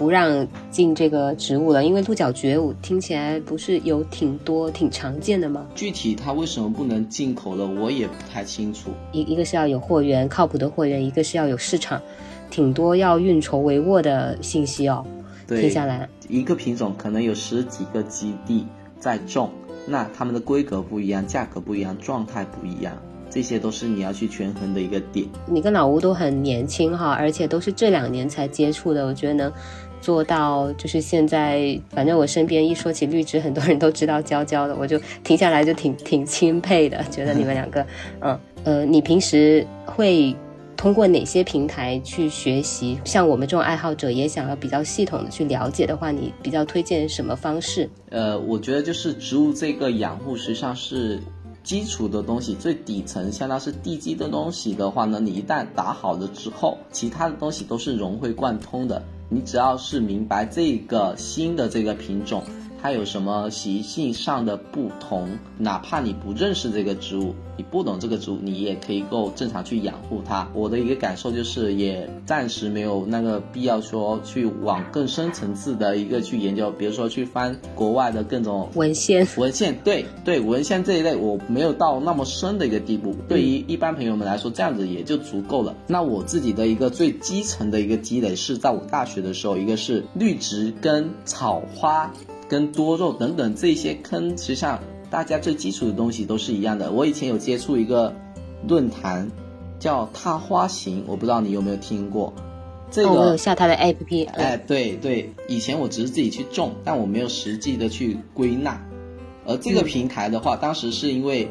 不让进这个植物了，因为鹿角蕨我听起来不是有挺多、挺常见的吗？具体它为什么不能进口了，我也不太清楚。一一个是要有货源，靠谱的货源；一个是要有市场，挺多要运筹帷幄的信息哦。对，听下来，一个品种可能有十几个基地在种，那它们的规格不一样，价格不一样，状态不一样。这些都是你要去权衡的一个点。你跟老吴都很年轻哈，而且都是这两年才接触的，我觉得能做到就是现在，反正我身边一说起绿植，很多人都知道娇娇的，我就停下来就挺挺钦佩的，觉得你们两个，嗯呃，你平时会通过哪些平台去学习？像我们这种爱好者也想要比较系统的去了解的话，你比较推荐什么方式？呃，我觉得就是植物这个养护实际上是。基础的东西，最底层相当是地基的东西的话呢，你一旦打好了之后，其他的东西都是融会贯通的。你只要是明白这个新的这个品种。它有什么习性上的不同？哪怕你不认识这个植物，你不懂这个植物，你也可以够正常去养护它。我的一个感受就是，也暂时没有那个必要说去往更深层次的一个去研究，比如说去翻国外的各种文献。文献对对，文献这一类我没有到那么深的一个地步。对于一般朋友们来说，这样子也就足够了。那我自己的一个最基层的一个积累是在我大学的时候，一个是绿植跟草花。跟多肉等等这些坑，实际上大家最基础的东西都是一样的。我以前有接触一个论坛，叫踏花行，我不知道你有没有听过。这个我有下它的 APP。哎，对对，以前我只是自己去种，但我没有实际的去归纳。而这个平台的话，当时是因为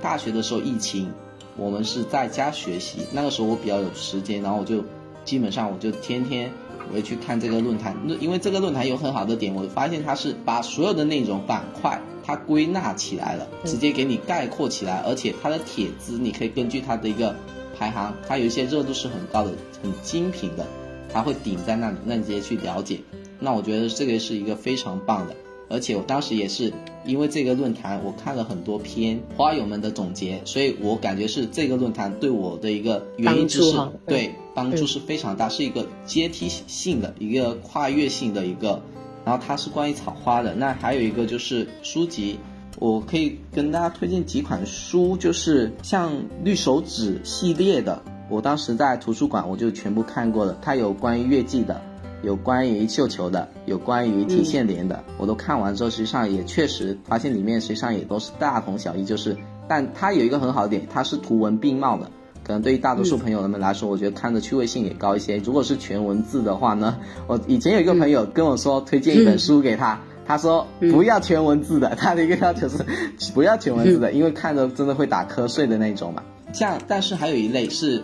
大学的时候疫情，我们是在家学习，那个时候我比较有时间，然后我就基本上我就天天。我会去看这个论坛，因为这个论坛有很好的点，我发现它是把所有的那种板块它归纳起来了，直接给你概括起来，而且它的帖子你可以根据它的一个排行，它有一些热度是很高的、很精品的，它会顶在那里，那你直接去了解。那我觉得这个是一个非常棒的，而且我当时也是因为这个论坛，我看了很多篇花友们的总结，所以我感觉是这个论坛对我的一个原因就是对。帮助是非常大，是一个阶梯性的一个跨越性的一个，然后它是关于草花的。那还有一个就是书籍，我可以跟大家推荐几款书，就是像绿手指系列的，我当时在图书馆我就全部看过了。它有关于月季的，有关于绣球的，有关于提线莲的，我都看完之后，实际上也确实发现里面实际上也都是大同小异，就是，但它有一个很好的点，它是图文并茂的。可能对于大多数朋友们来说，我觉得看的趣味性也高一些。如果是全文字的话呢，我以前有一个朋友跟我说推荐一本书给他，他说不要全文字的，他的一个要求是不要全文字的，因为看着真的会打瞌睡的那种嘛。像但是还有一类是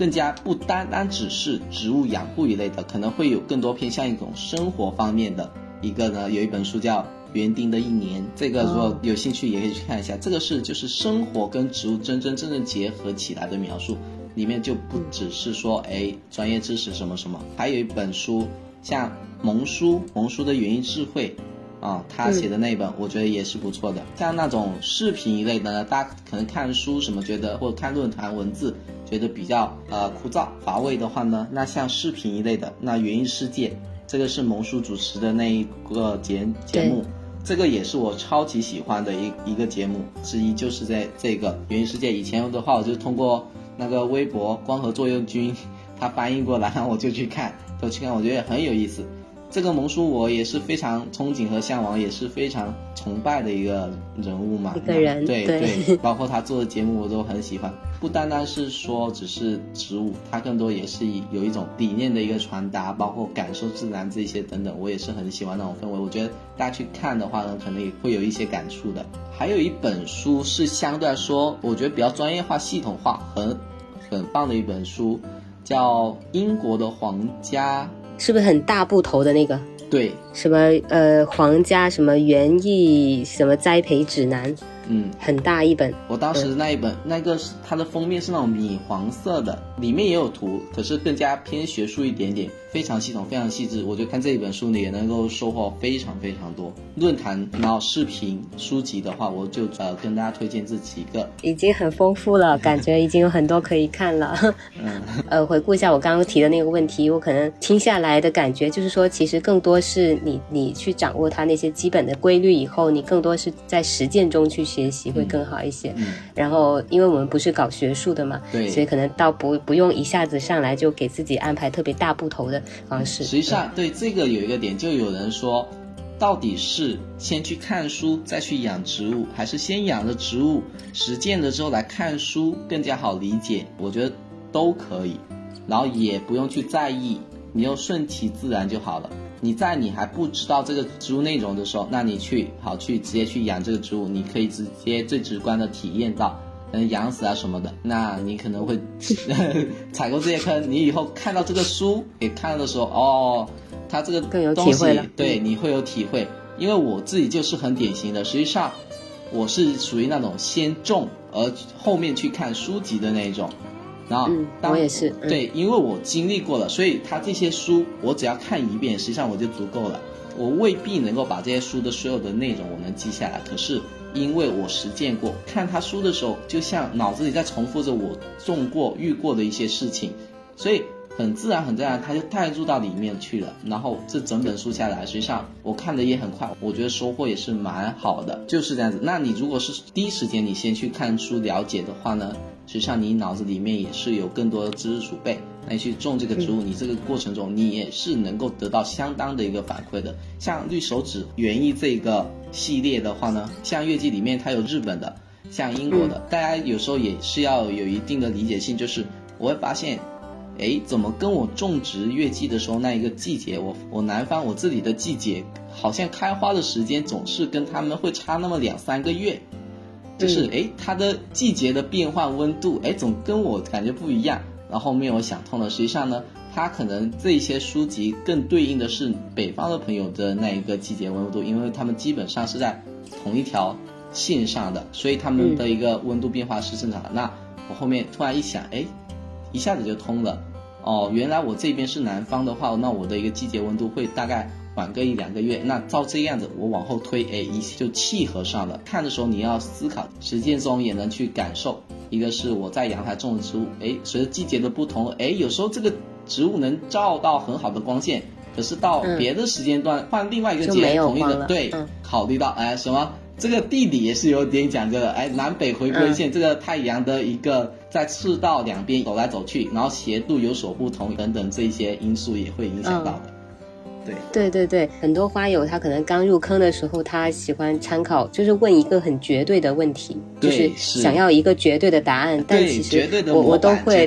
更加不单单只是植物养护一类的，可能会有更多偏向一种生活方面的一个呢。有一本书叫。园丁的一年，这个如果有兴趣也可以去看一下。这个是就是生活跟植物真真正正结合起来的描述，里面就不只是说哎专业知识什么什么。还有一本书，像蒙叔蒙叔的园艺智慧，啊，他写的那本我觉得也是不错的。像那种视频一类的呢，大家可能看书什么觉得或者看论坛文字觉得比较呃枯燥乏味的话呢，那像视频一类的，那园艺世界这个是萌叔主持的那一个节节目。这个也是我超级喜欢的一一个节目之一，就是在这个《元世界》以前的话，我就通过那个微博“光合作用君”他翻译过来，然后我就去看，都去看，我觉得很有意思。这个萌叔我也是非常憧憬和向往，也是非常崇拜的一个人物嘛。一个人，对对，包括他做的节目我都很喜欢。不单单是说只是植物，它更多也是有一种理念的一个传达，包括感受自然这些等等，我也是很喜欢那种氛围。我觉得大家去看的话呢，可能也会有一些感触的。还有一本书是相对来说，我觉得比较专业化、系统化，很很棒的一本书，叫《英国的皇家》。是不是很大部头的那个？对，什么呃皇家什么园艺什么栽培指南？嗯，很大一本。我当时那一本，那个是它的封面是那种米黄色的，里面也有图，可是更加偏学术一点点，非常系统，非常细致。我觉得看这一本书呢，也能够收获非常非常多。论坛然后视频书籍的话，我就呃跟大家推荐这几个，已经很丰富了，感觉已经有很多可以看了。嗯，呃，回顾一下我刚刚提的那个问题，我可能听下来的感觉就是说，其实更多是你你去掌握它那些基本的规律以后，你更多是在实践中去学。学习会更好一些，然后因为我们不是搞学术的嘛，对，所以可能倒不不用一下子上来就给自己安排特别大部头的方式。实际上，对这个有一个点，就有人说，到底是先去看书再去养植物，还是先养了植物实践了之后来看书更加好理解？我觉得都可以，然后也不用去在意，你就顺其自然就好了。你在你还不知道这个植物内容的时候，那你去好去直接去养这个植物，你可以直接最直观的体验到，嗯，养死啊什么的。那你可能会踩过 这些坑，你以后看到这个书给看的时候，哦，它这个更有体会了。对，你会有体会。因为我自己就是很典型的，实际上我是属于那种先种而后面去看书籍的那种。然后，我也是对，因为我经历过了，所以他这些书我只要看一遍，实际上我就足够了。我未必能够把这些书的所有的内容我能记下来，可是因为我实践过，看他书的时候，就像脑子里在重复着我种过、遇过的一些事情，所以。很自然，很自然，他就带入到里面去了。然后这整本书下来，实际上我看的也很快，我觉得收获也是蛮好的，就是这样子。那你如果是第一时间你先去看书了解的话呢，实际上你脑子里面也是有更多的知识储备。那你去种这个植物，你这个过程中你也是能够得到相当的一个反馈的。像绿手指园艺这个系列的话呢，像月季里面它有日本的，像英国的，大家有时候也是要有一定的理解性，就是我会发现。哎，怎么跟我种植月季的时候那一个季节，我我南方我自己的季节好像开花的时间总是跟他们会差那么两三个月，就是哎它的季节的变换温度，哎总跟我感觉不一样。然后后面我想通了，实际上呢，它可能这些书籍更对应的是北方的朋友的那一个季节温度，因为他们基本上是在同一条线上的，所以他们的一个温度变化是正常的。那我后面突然一想，哎，一下子就通了。哦，原来我这边是南方的话，那我的一个季节温度会大概晚个一两个月。那照这样子，我往后推，哎，一就契合上了。看的时候你要思考，实践中也能去感受。一个是我在阳台种的植物，哎，随着季节的不同，哎，有时候这个植物能照到很好的光线，可是到别的时间段换另外一个节同一个对，考虑到哎什么？这个地理也是有点讲究的，哎，南北回归线，这个太阳的一个在赤道两边走来走去，然后斜度有所不同等等这一些因素也会影响到的。对。对对对，很多花友他可能刚入坑的时候，他喜欢参考，就是问一个很绝对的问题，就是想要一个绝对的答案。但其实我我都会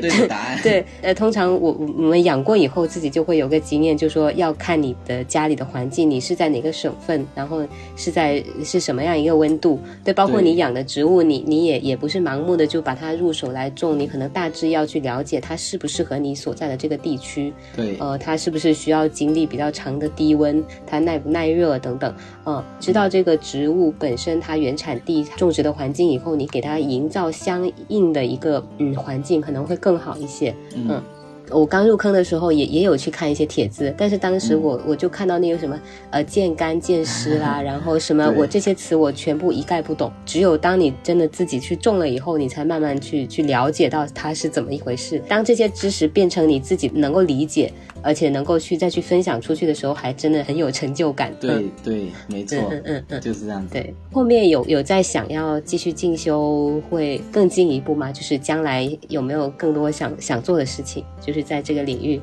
对 呃，通常我我们养过以后，自己就会有个经验，就说要看你的家里的环境，你是在哪个省份，然后是在是什么样一个温度，对，包括你养的植物，你你也也不是盲目的就把它入手来种，你可能大致要去了解它适不适合你所在的这个地区，对，呃，它是不是需要经历比较长。常的低温，它耐不耐热等等，嗯，知道这个植物本身它原产地种植的环境以后，你给它营造相应的一个嗯环境，可能会更好一些，嗯。我刚入坑的时候也也有去看一些帖子，但是当时我我就看到那个什么呃见干见湿啦，然后什么我这些词我全部一概不懂，只有当你真的自己去种了以后，你才慢慢去去了解到它是怎么一回事。当这些知识变成你自己能够理解，而且能够去再去分享出去的时候，还真的很有成就感。对对，没错，嗯嗯嗯，就是这样子。对，后面有有在想要继续进修，会更进一步吗？就是将来有没有更多想想做的事情？就是。在这个领域，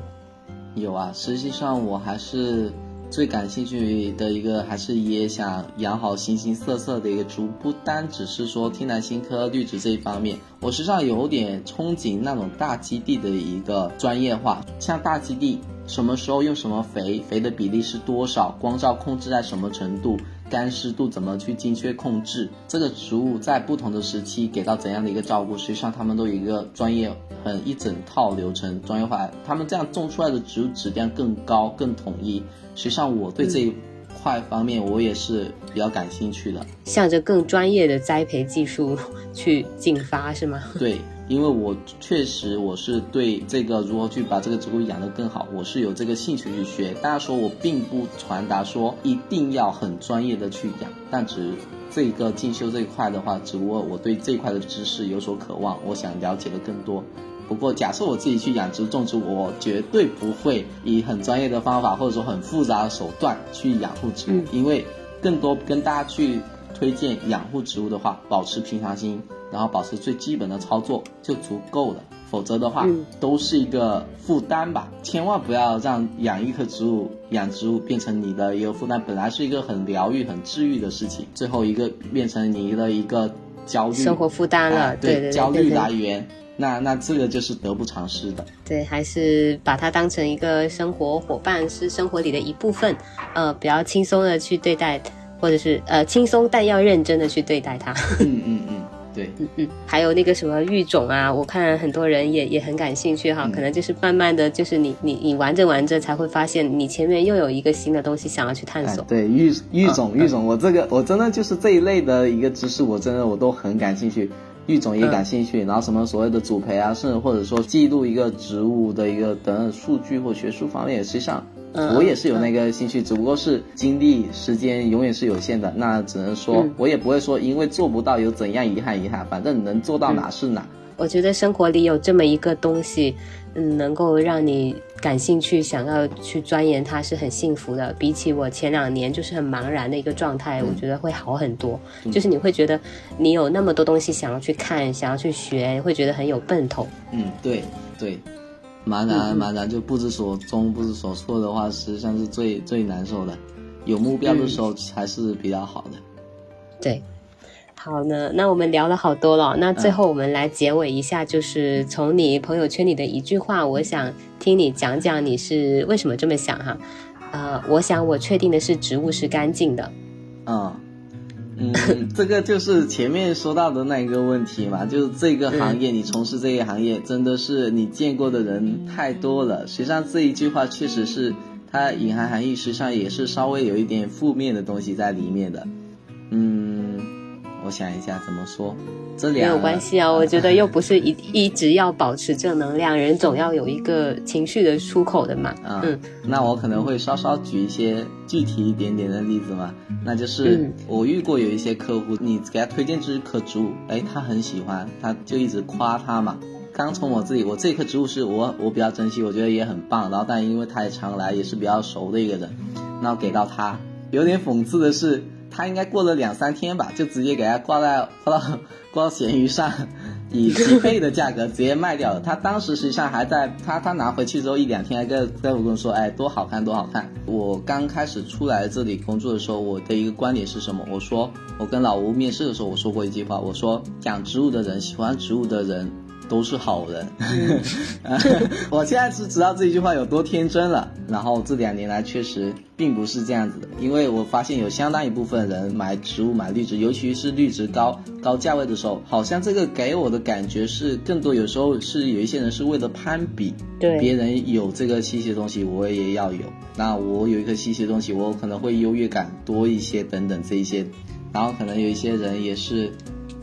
有啊。实际上，我还是最感兴趣的一个，还是也想养好形形色色的一个植物，不单只是说天南星科绿植这一方面。我实际上有点憧憬那种大基地的一个专业化，像大基地什么时候用什么肥，肥的比例是多少，光照控制在什么程度。干湿度怎么去精确控制？这个植物在不同的时期给到怎样的一个照顾？实际上，他们都有一个专业、很一整套流程，专业化。他们这样种出来的植物质量更高、更统一。实际上，我对这一块方面我也是比较感兴趣的，向着更专业的栽培技术去进发，是吗？对。因为我确实我是对这个如何去把这个植物养得更好，我是有这个兴趣去学。大家说我并不传达说一定要很专业的去养，但只这个进修这一块的话，只不过我对这块的知识有所渴望，我想了解的更多。不过假设我自己去养殖种植，我绝对不会以很专业的方法或者说很复杂的手段去养护植物，因为更多跟大家去推荐养护植物的话，保持平常心。然后保持最基本的操作就足够了，否则的话都是一个负担吧。千万不要让养一棵植物、养植物变成你的一个负担。本来是一个很疗愈、很治愈的事情，最后一个变成你的一个焦虑、生活负担了。对对对，焦虑来源，那那这个就是得不偿失的。对，还是把它当成一个生活伙伴，是生活里的一部分。呃，比较轻松的去对待，或者是呃轻松但要认真的去对待它。嗯嗯嗯。对，嗯嗯，还有那个什么育种啊，我看很多人也也很感兴趣哈，可能就是慢慢的就是你你你玩着玩着才会发现，你前面又有一个新的东西想要去探索。对，育育种育种，我这个我真的就是这一类的一个知识，我真的我都很感兴趣，育种也感兴趣，然后什么所谓的主培啊，甚至或者说记录一个植物的一个等等数据或学术方面，实际上。我也是有那个兴趣，只不过是精力时间永远是有限的。那只能说，我也不会说因为做不到有怎样遗憾遗憾，反正能做到哪是哪。我觉得生活里有这么一个东西，嗯，能够让你感兴趣，想要去钻研它，是很幸福的。比起我前两年就是很茫然的一个状态，我觉得会好很多。就是你会觉得你有那么多东西想要去看，想要去学，会觉得很有奔头。嗯，对对。茫然茫然就不知所终不知所措的话，实际上是最最难受的。有目标的时候还是比较好的。对，好呢，那我们聊了好多了，那最后我们来结尾一下，就是从你朋友圈里的一句话，我想听你讲讲你是为什么这么想哈。呃，我想我确定的是植物是干净的。嗯。嗯，这个就是前面说到的那一个问题嘛，就是这个行业，你从事这一行业，真的是你见过的人太多了。实际上这一句话确实是它隐含含义，实际上也是稍微有一点负面的东西在里面的。嗯。我想一下怎么说，这两没有关系啊。我觉得又不是一一直要保持正能量，人总要有一个情绪的出口的嘛。嗯，那我可能会稍稍举一些具体一点点的例子嘛。那就是我遇过有一些客户，你给他推荐这棵植物，哎，他很喜欢，他就一直夸他嘛。刚从我自己，我这棵植物是我我比较珍惜，我觉得也很棒。然后，但因为他也常来，也是比较熟的一个人，那给到他，有点讽刺的是。他应该过了两三天吧，就直接给他挂在挂到 挂到闲鱼上，以几倍的价格直接卖掉了。他当时实际上还在他他拿回去之后一两天还在在我跟我说，哎，多好看多好看。我刚开始出来这里工作的时候，我的一个观点是什么？我说我跟老吴面试的时候我说过一句话，我说养植物的人喜欢植物的人。都是好人，我现在是知道这一句话有多天真了。然后这两年来确实并不是这样子的，因为我发现有相当一部分人买植物、买绿植，尤其是绿植高高价位的时候，好像这个给我的感觉是更多，有时候是有一些人是为了攀比，对别人有这个稀奇的东西，我也要有。那我有一个稀奇的东西，我可能会优越感多一些，等等这一些。然后可能有一些人也是。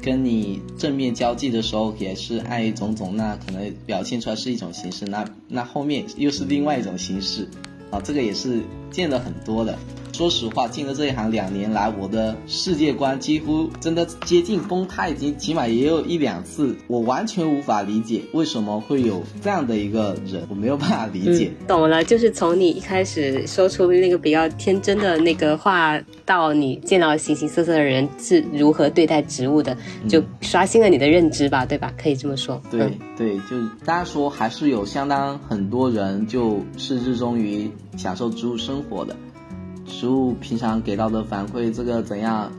跟你正面交际的时候也是爱种种，那可能表现出来是一种形式，那那后面又是另外一种形式，啊，这个也是见了很多的。说实话，进了这一行两年来，我的世界观几乎真的接近崩塌，已经起码也有一两次，我完全无法理解为什么会有这样的一个人，我没有办法理解。懂了，就是从你一开始说出那个比较天真的那个话，到你见到形形色色的人是如何对待植物的，就刷新了你的认知吧，对吧？可以这么说。对对，就大家说还是有相当很多人就是热衷于享受植物生活的。实物平常给到的反馈，这个怎样，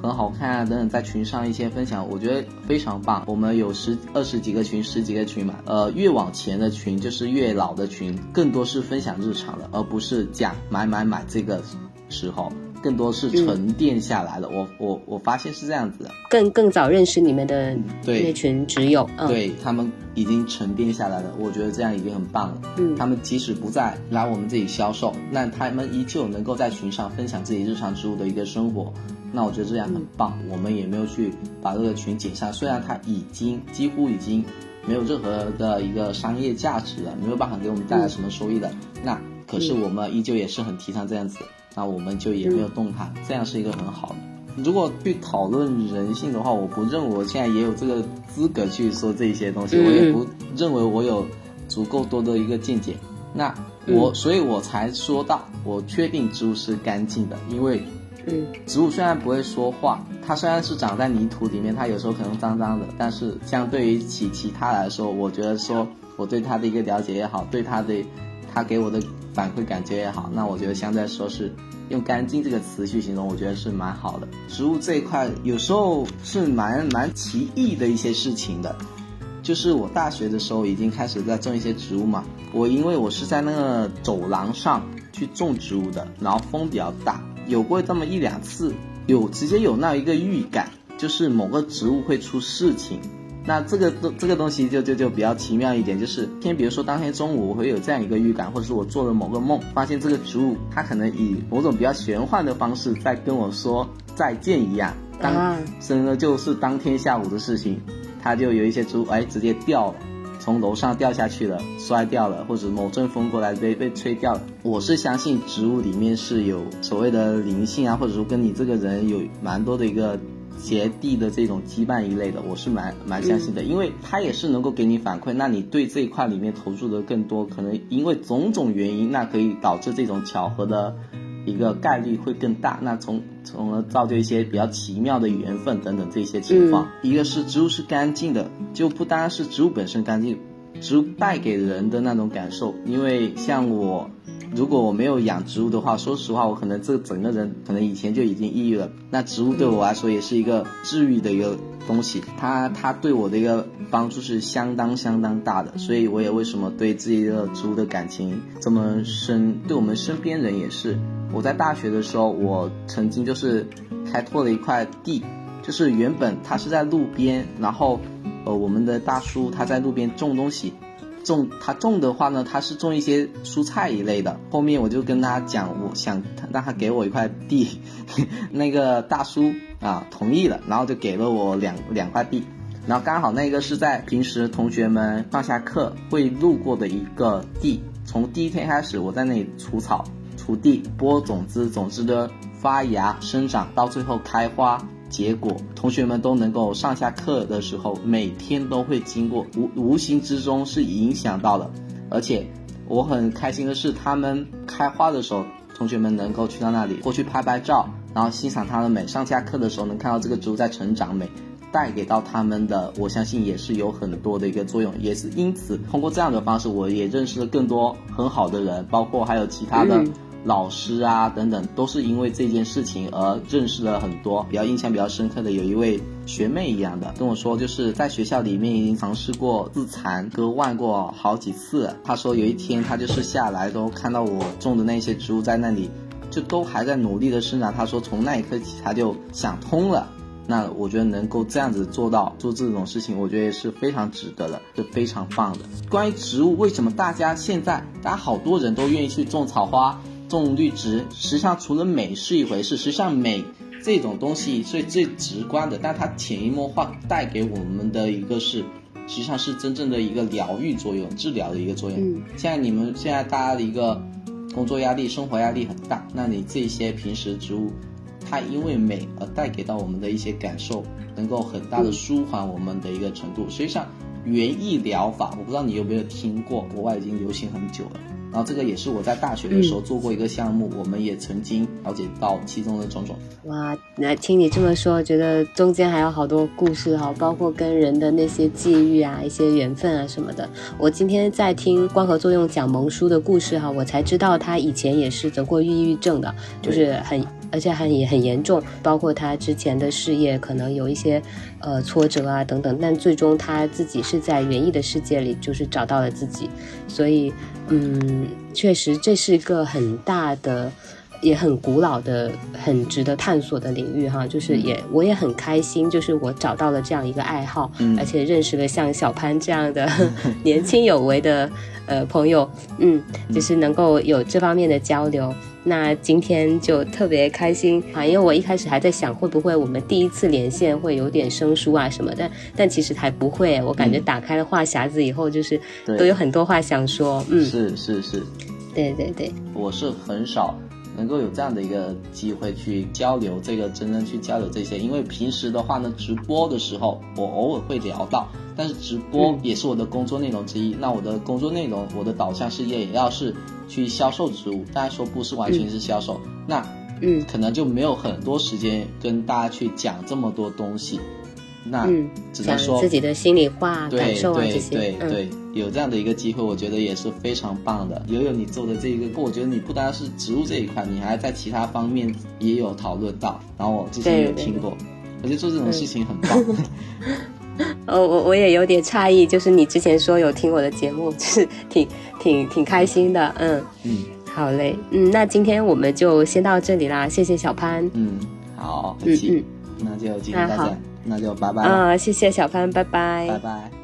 很好看啊等等，在群上一些分享，我觉得非常棒。我们有十二十几个群，十几个群嘛，呃，越往前的群就是越老的群，更多是分享日常的，而不是讲买买买这个时候。更多是沉淀下来了，我我我发现是这样子的，更更早认识你们的那群挚友，对他们已经沉淀下来了，我觉得这样已经很棒了。嗯，他们即使不再来我们这里销售，那他们依旧能够在群上分享自己日常植物的一个生活，那我觉得这样很棒。我们也没有去把这个群解散，虽然它已经几乎已经没有任何的一个商业价值了，没有办法给我们带来什么收益的，那可是我们依旧也是很提倡这样子。那我们就也没有动它，这样是一个很好的。如果去讨论人性的话，我不认为我现在也有这个资格去说这些东西，我也不认为我有足够多的一个见解。那我，所以我才说到，我确定植物是干净的，因为，嗯，植物虽然不会说话，它虽然是长在泥土里面，它有时候可能脏脏的，但是相对于其其他来说，我觉得说我对它的一个了解也好，对它的，它给我的。反馈感觉也好，那我觉得相对来说是用“干净”这个词去形容，我觉得是蛮好的。植物这一块有时候是蛮蛮奇异的一些事情的，就是我大学的时候已经开始在种一些植物嘛。我因为我是在那个走廊上去种植物的，然后风比较大，有过这么一两次，有直接有那一个预感，就是某个植物会出事情。那这个东这个东西就就就比较奇妙一点，就是天，比如说当天中午我会有这样一个预感，或者是我做了某个梦，发现这个植物它可能以某种比较玄幻的方式在跟我说再见一样。当真的就是当天下午的事情，它就有一些植物哎直接掉了，从楼上掉下去了，摔掉了，或者某阵风过来被被吹掉了。我是相信植物里面是有所谓的灵性啊，或者说跟你这个人有蛮多的一个。结缔的这种羁绊一类的，我是蛮蛮相信的，因为它也是能够给你反馈，那你对这一块里面投入的更多，可能因为种种原因，那可以导致这种巧合的一个概率会更大，那从从而造就一些比较奇妙的缘分等等这些情况。一个是植物是干净的，就不单是植物本身干净，植物带给人的那种感受，因为像我。如果我没有养植物的话，说实话，我可能这整个人可能以前就已经抑郁了。那植物对我来说也是一个治愈的一个东西，它它对我的一个帮助是相当相当大的。所以我也为什么对自己的植物的感情这么深，对我们身边人也是。我在大学的时候，我曾经就是开拓了一块地，就是原本它是在路边，然后呃我们的大叔他在路边种东西。种他种的话呢，他是种一些蔬菜一类的。后面我就跟他讲，我想让他给我一块地，那个大叔啊同意了，然后就给了我两两块地，然后刚好那个是在平时同学们放下课会路过的一个地。从第一天开始，我在那里除草、锄地、播种子，种子的发芽、生长，到最后开花。结果，同学们都能够上下课的时候，每天都会经过，无无形之中是影响到了。而且，我很开心的是，他们开花的时候，同学们能够去到那里过去拍拍照，然后欣赏它的美。上下课的时候能看到这个植物在成长美，带给到他们的，我相信也是有很多的一个作用。也是因此，通过这样的方式，我也认识了更多很好的人，包括还有其他的。老师啊，等等，都是因为这件事情而认识了很多。比较印象比较深刻的，有一位学妹一样的跟我说，就是在学校里面已经尝试过自残割腕过好几次。她说有一天她就是下来都看到我种的那些植物在那里，就都还在努力的生长。她说从那一刻起，她就想通了。那我觉得能够这样子做到做这种事情，我觉得也是非常值得的，是非常棒的。关于植物，为什么大家现在大家好多人都愿意去种草花？种绿植，实际上除了美是一回事，实际上美这种东西是最直观的，但它潜移默化带给我们的一个是，实际上是真正的一个疗愈作用、治疗的一个作用。现在你们现在大家的一个工作压力、生活压力很大，那你这些平时植物，它因为美而带给到我们的一些感受，能够很大的舒缓我们的一个程度。实际上，园艺疗法，我不知道你有没有听过，国外已经流行很久了。然后这个也是我在大学的时候做过一个项目，我们也曾经了解到其中的种种。哇，那听你这么说，觉得中间还有好多故事哈，包括跟人的那些际遇啊、一些缘分啊什么的。我今天在听光合作用讲萌叔的故事哈，我才知道他以前也是得过抑郁症的，就是很。而且还也很严重，包括他之前的事业可能有一些，呃挫折啊等等，但最终他自己是在园艺的世界里就是找到了自己，所以嗯，确实这是一个很大的。也很古老的、很值得探索的领域哈，就是也我也很开心，就是我找到了这样一个爱好，而且认识了像小潘这样的 年轻有为的呃朋友，嗯，就是能够有这方面的交流。那今天就特别开心啊，因为我一开始还在想会不会我们第一次连线会有点生疏啊什么的，但其实还不会，我感觉打开了话匣子以后，就是都有很多话想说，嗯，是是是，对对对，我是很少。能够有这样的一个机会去交流，这个真正去交流这些，因为平时的话呢，直播的时候我偶尔会聊到，但是直播也是我的工作内容之一。那我的工作内容，我的导向是也要是去销售植物，大家说不是完全是销售，那嗯，可能就没有很多时间跟大家去讲这么多东西。那只能说自己的心里话、感受啊这些。对对对，有这样的一个机会，我觉得也是非常棒的。悠悠，你做的这个，我觉得你不单是植物这一块，你还在其他方面也有讨论到。然后我之前有听过，我觉得做这种事情很棒。哦，我我也有点诧异，就是你之前说有听我的节目，就 是挺挺挺开心的。嗯嗯，好嘞，嗯，那今天我们就先到这里啦，谢谢小潘。嗯，好，嗯嗯，那就今天到这。那就拜拜。啊，谢谢小潘，拜拜。拜拜。